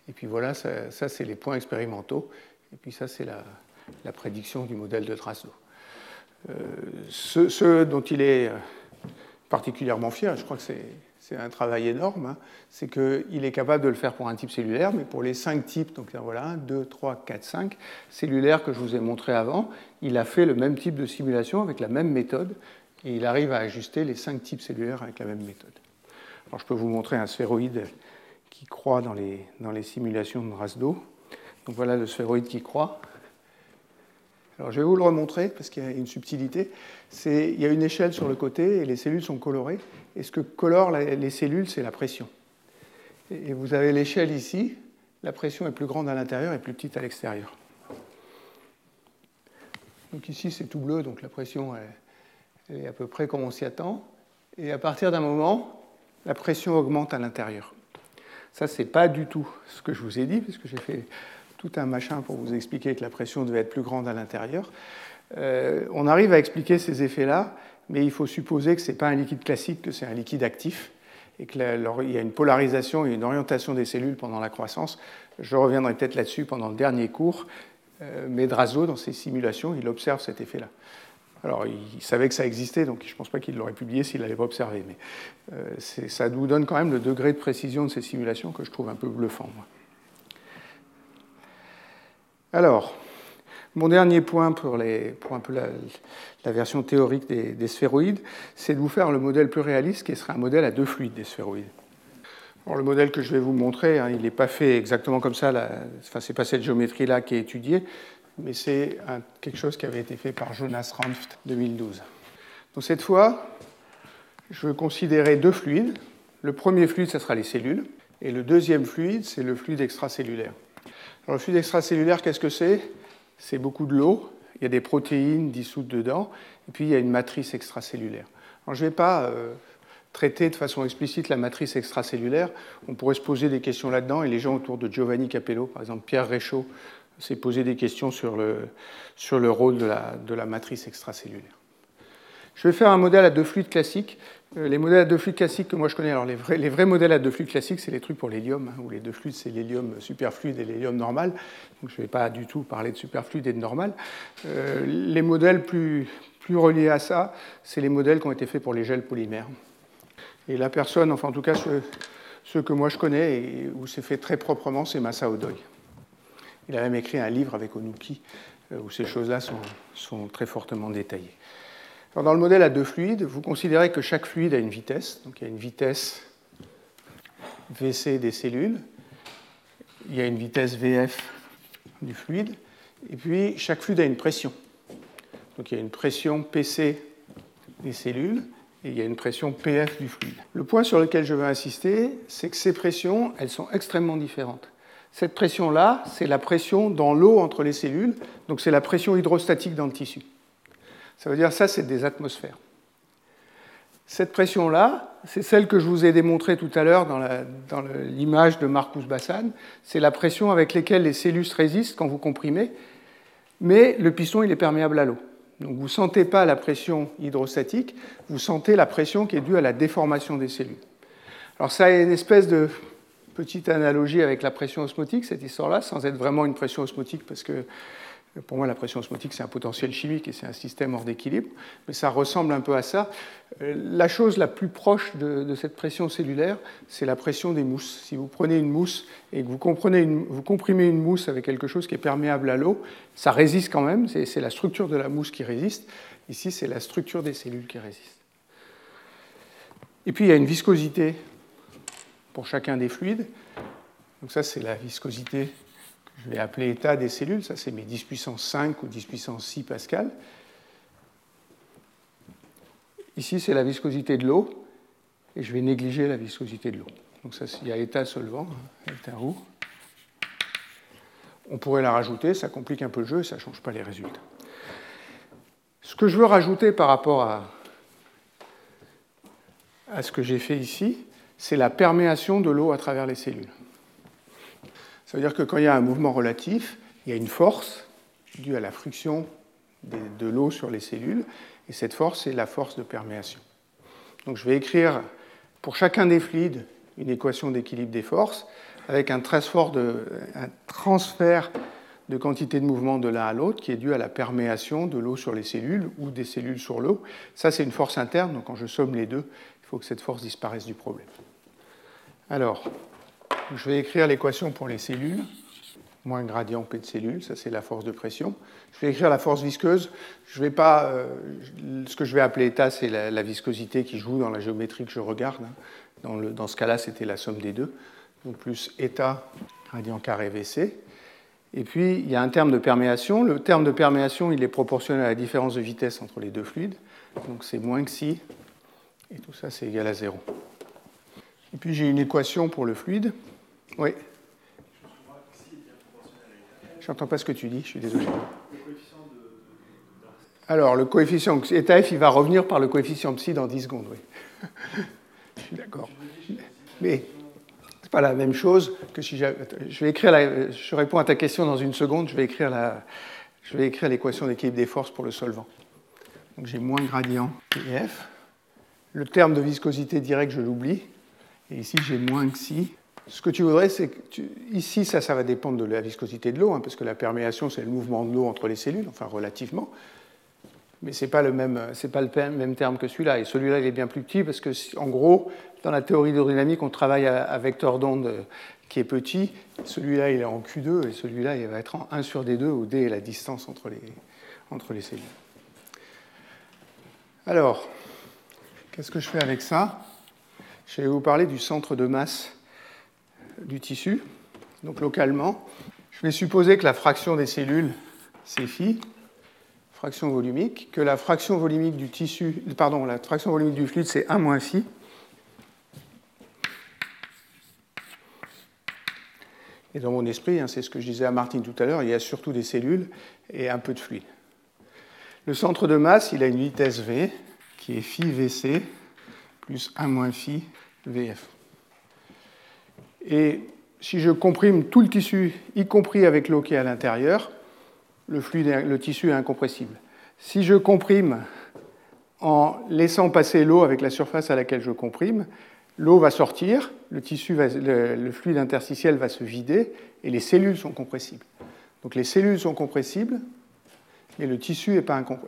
Speaker 2: Et puis voilà, ça, c'est les points expérimentaux. Et puis ça, c'est la, prédiction du modèle de Drasdo. Euh, ce, dont il est euh, particulièrement fier, je crois que c'est c'est un travail énorme, hein. c'est qu'il est capable de le faire pour un type cellulaire, mais pour les cinq types, donc voilà, 1, 2, 3, 4, 5 cellulaires que je vous ai montré avant, il a fait le même type de simulation avec la même méthode, et il arrive à ajuster les cinq types cellulaires avec la même méthode. Alors je peux vous montrer un sphéroïde qui croît dans les, dans les simulations de Rasdo. Donc voilà le sphéroïde qui croît. Alors je vais vous le remontrer parce qu'il y a une subtilité. Il y a une échelle sur le côté et les cellules sont colorées. Et ce que colore les cellules, c'est la pression. Et vous avez l'échelle ici. La pression est plus grande à l'intérieur et plus petite à l'extérieur. Donc ici, c'est tout bleu, donc la pression est à peu près comme on s'y attend. Et à partir d'un moment, la pression augmente à l'intérieur. Ça, c'est pas du tout ce que je vous ai dit, parce que j'ai fait tout un machin pour vous expliquer que la pression devait être plus grande à l'intérieur. Euh, on arrive à expliquer ces effets-là, mais il faut supposer que ce n'est pas un liquide classique, que c'est un liquide actif, et qu'il y a une polarisation et une orientation des cellules pendant la croissance. Je reviendrai peut-être là-dessus pendant le dernier cours. Euh, mais Drazo, dans ses simulations, il observe cet effet-là. Alors, il savait que ça existait, donc je ne pense pas qu'il l'aurait publié s'il ne l'avait pas observé. Mais euh, ça nous donne quand même le degré de précision de ces simulations que je trouve un peu bluffant. Alors, mon dernier point pour, un peu la, version théorique des, sphéroïdes, c'est de vous faire le modèle plus réaliste qui serait un modèle à deux fluides des sphéroïdes. Alors, le modèle que je vais vous montrer, hein, il n'est pas fait exactement comme ça, enfin, ce n'est pas cette géométrie-là qui est étudiée, mais c'est quelque chose qui avait été fait par Jonas Ranft 2012. Donc cette fois, je veux considérer deux fluides. Le premier fluide, ce sera les cellules, et le deuxième fluide, c'est le fluide extracellulaire. Alors, le fluide extracellulaire, qu'est-ce que c'est? C'est beaucoup de l'eau, il y a des protéines dissoutes dedans, et puis il y a une matrice extracellulaire. Alors, je ne vais pas euh, traiter de façon explicite la matrice extracellulaire, on pourrait se poser des questions là-dedans, et les gens autour de Giovanni Capello, par exemple Pierre Réchaud, s'est posé des questions sur le, sur le rôle de la, de la matrice extracellulaire. Je vais faire un modèle à deux fluides classiques. Euh, les modèles à deux fluides classiques que moi je connais, alors les vrais, les vrais modèles à deux fluides classiques, c'est les trucs pour l'hélium, hein, où les deux fluides, c'est l'hélium superfluide et l'hélium normal. Donc je ne vais pas du tout parler de superfluide et de normal. Euh, les modèles plus, plus reliés à ça, c'est les modèles qui ont été faits pour les gels polymères. Et la personne, enfin en tout cas ceux, que moi je connais, et où c'est fait très proprement, c'est Masa Odoy. Il a même écrit un livre avec Onuki, euh, où ces choses-là sont, sont très fortement détaillées dans le modèle à deux fluides, vous considérez que chaque fluide a une vitesse. Donc il y a une vitesse VC des cellules, il y a une vitesse VF du fluide, et puis chaque fluide a une pression. Donc il y a une pression PC des cellules et il y a une pression PF du fluide. Le point sur lequel je veux insister, c'est que ces pressions, elles sont extrêmement différentes. Cette pression-là, c'est la pression dans l'eau entre les cellules, donc c'est la pression hydrostatique dans le tissu. Ça veut dire ça, c'est des atmosphères. Cette pression-là, c'est celle que je vous ai démontrée tout à l'heure dans l'image de Marcus Bassan. C'est la pression avec laquelle les cellules résistent quand vous comprimez, mais le piston, il est perméable à l'eau. Donc vous ne sentez pas la pression hydrostatique, vous sentez la pression qui est due à la déformation des cellules. Alors ça a une espèce de petite analogie avec la pression osmotique, cette histoire-là, sans être vraiment une pression osmotique, parce que pour moi, la pression osmotique, c'est un potentiel chimique et c'est un système hors d'équilibre, mais ça ressemble un peu à ça. Euh, la chose la plus proche de, cette pression cellulaire, c'est la pression des mousses. Si vous prenez une mousse et que vous, vous comprimez une mousse avec quelque chose qui est perméable à l'eau, ça résiste quand même, c'est la structure de la mousse qui résiste. Ici, c'est la structure des cellules qui résiste. Et puis, il y a une viscosité pour chacun des fluides. Donc ça, c'est la viscosité je vais appeler état des cellules, ça c'est mes 10 puissance 5 ou 10 puissance 6 pascal. Ici c'est la viscosité de l'eau, et je vais négliger la viscosité de l'eau. Donc ça, il y a état solvant, hein, état roux. On pourrait la rajouter, ça complique un peu le jeu ça ne change pas les résultats. Ce que je veux rajouter par rapport à ce que j'ai fait ici, c'est la perméation de l'eau à travers les cellules. Ça veut dire que quand il y a un mouvement relatif, il y a une force due à la friction de l'eau sur les cellules, et cette force, c'est la force de perméation. Donc je vais écrire pour chacun des fluides une équation d'équilibre des forces avec un, transfert de quantité de mouvement de l'un à l'autre qui est dû à la perméation de l'eau sur les cellules ou des cellules sur l'eau. Ça, c'est une force interne, donc quand je somme les deux, il faut que cette force disparaisse du problème. Alors, je vais écrire l'équation pour les cellules, moins gradient P de cellule, ça c'est la force de pression. Je vais écrire la force visqueuse. Je vais pas, euh, ce que je vais appeler état, c'est la, viscosité qui joue dans la géométrie que je regarde. Hein. Dans, ce cas-là, c'était la somme des deux. Donc plus état gradient carré VC. Et puis, il y a un terme de perméation. Le terme de perméation, il est proportionnel à la différence de vitesse entre les deux fluides. Donc c'est moins que si, et tout ça, c'est égal à zéro. Et puis j'ai une équation pour le fluide. Oui. Je n'entends pas ce que tu dis, je suis désolé. Alors, le coefficient état f, il va revenir par le coefficient psi dans 10 secondes, oui. je suis d'accord. Mais pas la même chose que si je vais écrire je réponds à ta question dans une seconde, je vais écrire la, l'équation d'équilibre des forces pour le solvant. Donc j'ai moins gradient PF. Le terme de viscosité directe, je l'oublie. Et ici, j'ai moins xi. Ce que tu voudrais, c'est que ici, ça, ça va dépendre de la viscosité de l'eau, hein, parce que la perméation, c'est le mouvement de l'eau entre les cellules, enfin relativement. Mais ce n'est pas, le même, pas le même terme que celui-là. Et celui-là, il est bien plus petit, parce que, en gros, dans la théorie d'hydrodynamique, on travaille à, vecteur d'onde euh, qui est petit. Celui-là, il est en Q2, et celui-là, il va être en 1 sur D2, où D est la distance entre les, entre les cellules. Alors, qu'est-ce que je fais avec ça? Je vais vous parler du centre de masse du tissu. Donc localement, je vais supposer que la fraction des cellules, c'est phi, fraction volumique, que la fraction volumique du tissu, pardon, la fraction volumique du fluide, c'est 1 moins phi. Et dans mon esprit, hein, c'est ce que je disais à Martine tout à l'heure, il y a surtout des cellules et un peu de fluide. Le centre de masse, il a une vitesse v, qui est phi vc, plus 1 moins phi vf. Et si je comprime tout le tissu, y compris avec l'eau qui est à l'intérieur, le, le tissu est incompressible. Si je comprime en laissant passer l'eau avec la surface à laquelle je comprime, l'eau va sortir, le, tissu le, fluide interstitiel va se vider et les cellules sont compressibles. Donc les cellules sont compressibles, mais le tissu,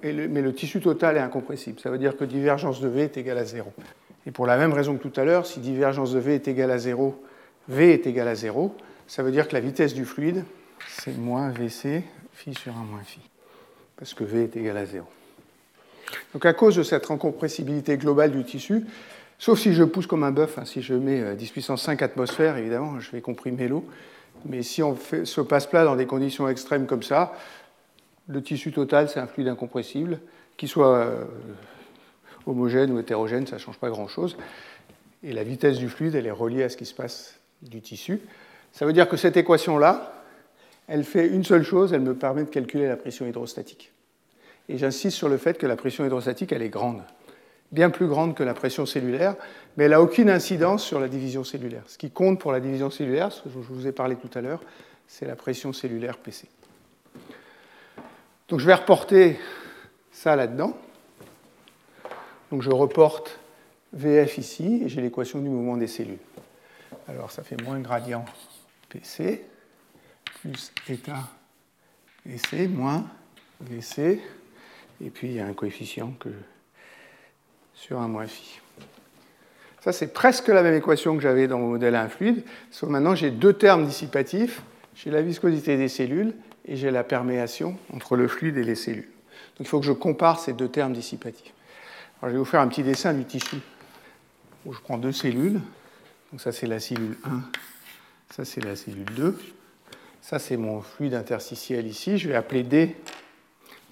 Speaker 2: mais le tissu total est incompressible. Ça veut dire que divergence de V est égale à 0. Et pour la même raison que tout à l'heure, si divergence de V est égale à 0, V est égal à 0, ça veut dire que la vitesse du fluide, c'est moins VC, phi sur 1 moins phi, parce que V est égal à 0. Donc à cause de cette incompressibilité globale du tissu, sauf si je pousse comme un bœuf, hein, si je mets 10 euh, puissance 5 atmosphères, évidemment, je vais comprimer l'eau, mais si on fait, se passe plat dans des conditions extrêmes comme ça, le tissu total, c'est un fluide incompressible, qu'il soit euh, homogène ou hétérogène, ça ne change pas grand-chose. Et la vitesse du fluide, elle est reliée à ce qui se passe du tissu. Ça veut dire que cette équation-là, elle fait une seule chose, elle me permet de calculer la pression hydrostatique. Et j'insiste sur le fait que la pression hydrostatique, elle est grande, bien plus grande que la pression cellulaire, mais elle n'a aucune incidence sur la division cellulaire. Ce qui compte pour la division cellulaire, ce que je vous ai parlé tout à l'heure, c'est la pression cellulaire PC. Donc je vais reporter ça là-dedans. Donc je reporte VF ici et j'ai l'équation du mouvement des cellules. Alors ça fait moins gradient PC plus état VC moins VC et puis il y a un coefficient que sur un moins phi. Ça, c'est presque la même équation que j'avais dans mon modèle à un fluide, sauf maintenant j'ai deux termes dissipatifs. J'ai la viscosité des cellules et j'ai la perméation entre le fluide et les cellules. Donc il faut que je compare ces deux termes dissipatifs. Alors, je vais vous faire un petit dessin du tissu je prends deux cellules. Donc ça c'est la cellule 1, ça c'est la cellule 2. Ça c'est mon fluide interstitiel ici. Je vais appeler D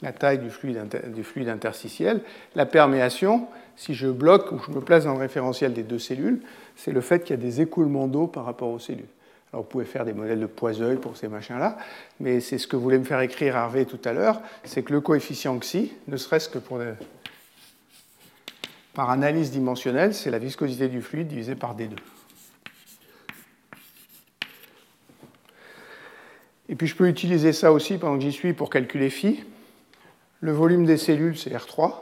Speaker 2: la taille du fluide, du fluide interstitiel. La perméation, si je bloque ou je me place dans le référentiel des deux cellules, c'est le fait qu'il y a des écoulements d'eau par rapport aux cellules. Alors vous pouvez faire des modèles de Poiseuil pour ces machins-là, mais c'est ce que voulait me faire écrire Harvey tout à l'heure, c'est que le coefficient xi, ne serait-ce que pour par analyse dimensionnelle, c'est la viscosité du fluide divisée par D2. Et puis je peux utiliser ça aussi pendant que j'y suis pour calculer phi. Le volume des cellules, c'est R3.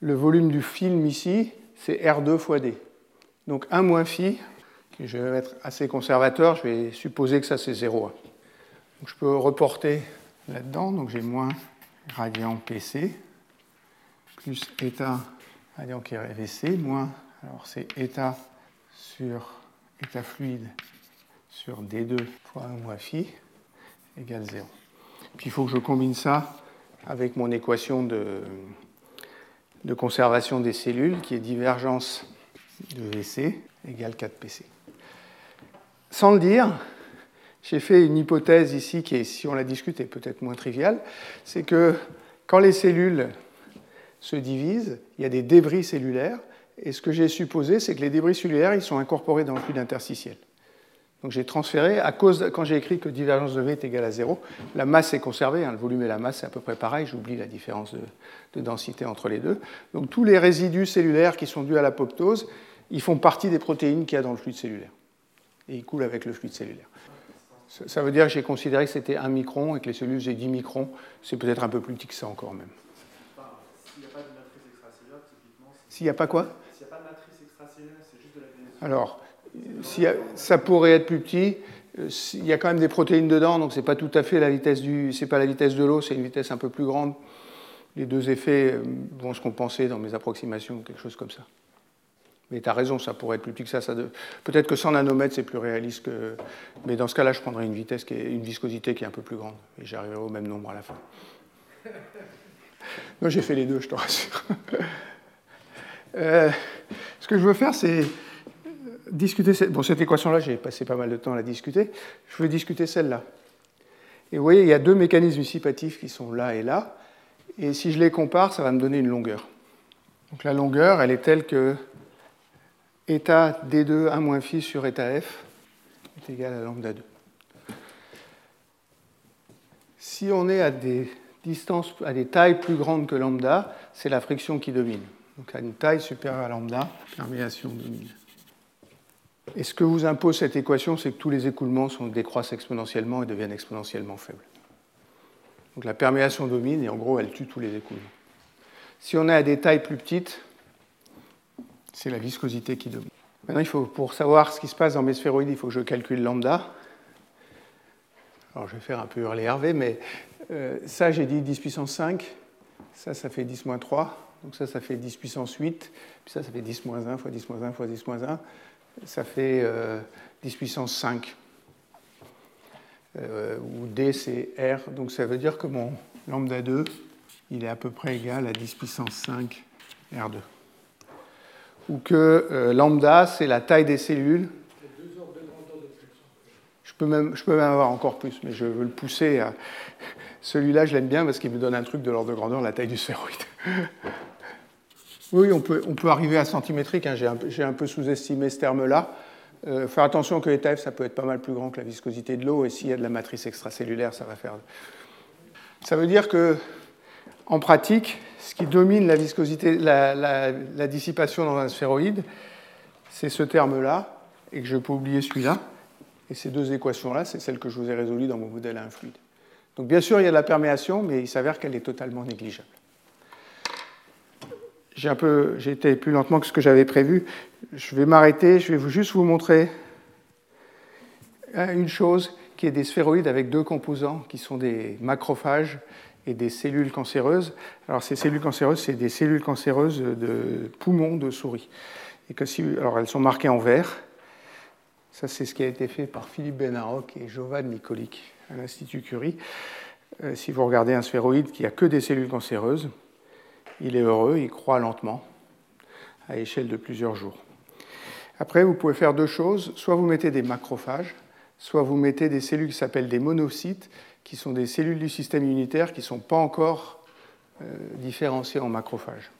Speaker 2: Le volume du film ici, c'est R2 fois D. Donc 1 moins phi, je vais être assez conservateur, je vais supposer que ça c'est 0. Donc je peux reporter là-dedans, donc j'ai moins gradient PC plus état gradient qui est VC, moins, alors c'est état sur état fluide sur D2 fois 1 moins phi égale 0. Puis il faut que je combine ça avec mon équation de, de conservation des cellules qui est divergence de VC égale 4PC. Sans le dire, j'ai fait une hypothèse ici qui, est, si on la discute, est peut-être moins triviale, c'est que quand les cellules se divisent, il y a des débris cellulaires, et ce que j'ai supposé, c'est que les débris cellulaires, ils sont incorporés dans le fluide interstitiel. Donc j'ai transféré, à cause quand j'ai écrit que divergence de V est égale à 0, la masse est conservée, hein, le volume et la masse c'est à peu près pareil, j'oublie la différence de, de, densité entre les deux. Donc tous les résidus cellulaires qui sont dus à l'apoptose, ils font partie des protéines qu'il y a dans le fluide cellulaire. et il coule avec le fluide cellulaire. Ça veut dire que j'ai considéré que c'était 1 micron et que les cellules faisaient 10 microns. C'est peut-être un peu plus petit que ça encore même. S'il n'y a pas de matrice extracellulaire, typiquement. S'il n'y a pas quoi S'il n'y a pas de matrice extracellulaire, c'est juste de la Alors, ça pourrait être plus petit. Euh, il y a quand même des protéines dedans, donc c'est pas tout à fait la vitesse du, c'est pas la vitesse de l'eau, c'est une vitesse un peu plus grande. Les deux effets euh, vont se compenser dans mes approximations, quelque chose comme ça. Mais tu as raison, ça pourrait être plus petit que ça. ça Peut-être que 100 nanomètres, c'est plus réaliste que. Mais dans ce cas-là, je prendrais une vitesse qui est... une viscosité qui est un peu plus grande. Et j'arriverai au même nombre à la fin. Moi, j'ai fait les deux, je te rassure. Euh, ce que je veux faire, c'est discuter. Cette, bon, cette équation-là, j'ai passé pas mal de temps à la discuter. Je veux discuter celle-là. Et vous voyez, il y a deux mécanismes dissipatifs qui sont là et là. Et si je les compare, ça va me donner une longueur. Donc la longueur, elle est telle que état D2 1 moins phi sur état F est égal à lambda 2. Si on est à des distances, à des tailles plus grandes que lambda, c'est la friction qui domine. Donc à une taille supérieure à lambda, perméation domine. Et ce que vous impose cette équation, c'est que tous les écoulements sont, décroissent exponentiellement et deviennent exponentiellement faibles. Donc la perméation domine et en gros elle tue tous les écoulements. Si on est à des tailles plus petites, c'est la viscosité qui domine. Maintenant, il faut, pour savoir ce qui se passe dans mes sphéroïdes, il faut que je calcule lambda. Alors je vais faire un peu hurler Hervé, mais euh, ça j'ai dit 10 puissance 5, ça ça fait 10 moins 3, donc ça ça fait 10 puissance 8, puis ça ça fait 10 moins 1 fois 10 moins 1 fois 10 moins 1 ça fait 10 euh, puissance 5. Euh, où D c'est R, donc ça veut dire que mon lambda 2, il est à peu près égal à 10 puissance 5 R2. Ou que euh, lambda, c'est la taille des cellules. Je peux, même, je peux même avoir encore plus, mais je veux le pousser à... Celui-là, je l'aime bien parce qu'il me donne un truc de l'ordre de grandeur, la taille du sphéroïde. Oui, on peut, arriver à centimétrique. Hein. J'ai un, peu sous-estimé ce terme-là. Euh, faire attention que l'état F, ça peut être pas mal plus grand que la viscosité de l'eau, et s'il y a de la matrice extracellulaire, ça va faire. Ça veut dire que, en pratique, ce qui domine la viscosité, la, dissipation dans un sphéroïde, c'est ce terme-là, et que je peux oublier celui-là. Et ces deux équations-là, c'est celles que je vous ai résolues dans mon modèle à un fluide. Donc bien sûr, il y a de la perméation, mais il s'avère qu'elle est totalement négligeable j'ai un peu, j'ai été plus lentement que ce que j'avais prévu. Je vais m'arrêter, je vais juste vous montrer une chose qui est des sphéroïdes avec deux composants qui sont des macrophages et des cellules cancéreuses. Alors ces cellules cancéreuses, c'est des cellules cancéreuses de poumons de souris. Et que si, alors elles sont marquées en vert. Ça, c'est ce qui a été fait par Philippe Benaroc et Jovan Nikolic à l'Institut Curie. Euh, si vous regardez un sphéroïde qui a que des cellules cancéreuses, il est heureux, il croît lentement, à échelle de plusieurs jours. Après, vous pouvez faire deux choses. Soit vous mettez des macrophages, soit vous mettez des cellules qui s'appellent des monocytes, qui sont des cellules du système immunitaire qui ne sont pas encore euh, différenciées en macrophages.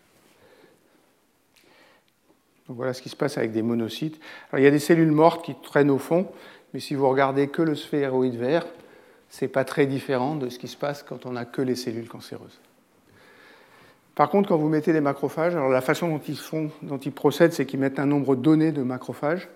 Speaker 2: Donc voilà ce qui se passe avec des monocytes. Alors, il y a des cellules mortes qui traînent au fond, mais si vous regardez que le sphéroïde vert, ce n'est pas très différent de ce qui se passe quand on n'a que les cellules cancéreuses. Par contre, quand vous mettez des macrophages, alors la façon dont ils, font, dont ils procèdent, c'est qu'ils mettent un nombre donné de macrophages,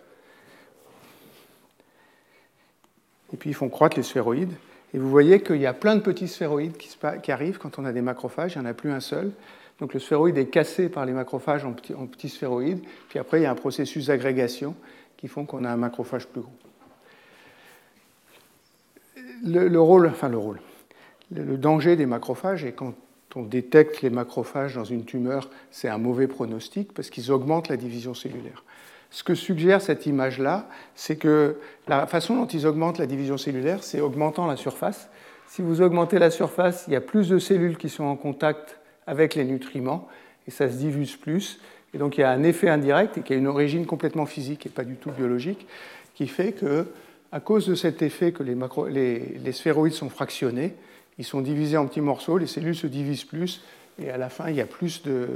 Speaker 2: et puis ils font croître les sphéroïdes. Et vous voyez qu'il y a plein de petits sphéroïdes qui, arrivent quand on a des macrophages, il n'y en a plus un seul. Donc le sphéroïde est cassé par les macrophages en petits, en petits sphéroïdes, puis après il y a un processus d'agrégation qui font qu'on a un macrophage plus gros. Le, le, rôle, enfin le rôle, le danger des macrophages est quand on détecte les macrophages dans une tumeur, c'est un mauvais pronostic parce qu'ils augmentent la division cellulaire. Ce que suggère cette image-là, c'est que la façon dont ils augmentent la division cellulaire, c'est augmentant la surface. Si vous augmentez la surface, il y a plus de cellules qui sont en contact avec les nutriments et ça se diffuse plus. Et donc il y a un effet indirect et qui a une origine complètement physique et pas du tout biologique, qui fait que, à cause de cet effet que les sphéroïdes sont fractionnés, ils sont divisés en petits morceaux, les cellules se divisent plus, et à la fin, il y a plus de.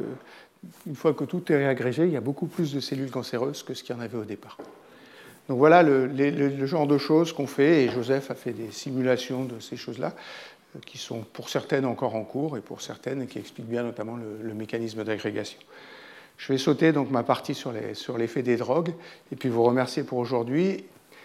Speaker 2: Une fois que tout est réagrégé, il y a beaucoup plus de cellules cancéreuses que ce qu'il y en avait au départ. Donc voilà le, genre de choses qu'on fait, et Joseph a fait des simulations de ces choses-là, euh, qui sont pour certaines encore en cours, et pour certaines qui expliquent bien notamment le, mécanisme d'agrégation. Je vais sauter donc ma partie sur l'effet des drogues, et puis vous remercier pour aujourd'hui.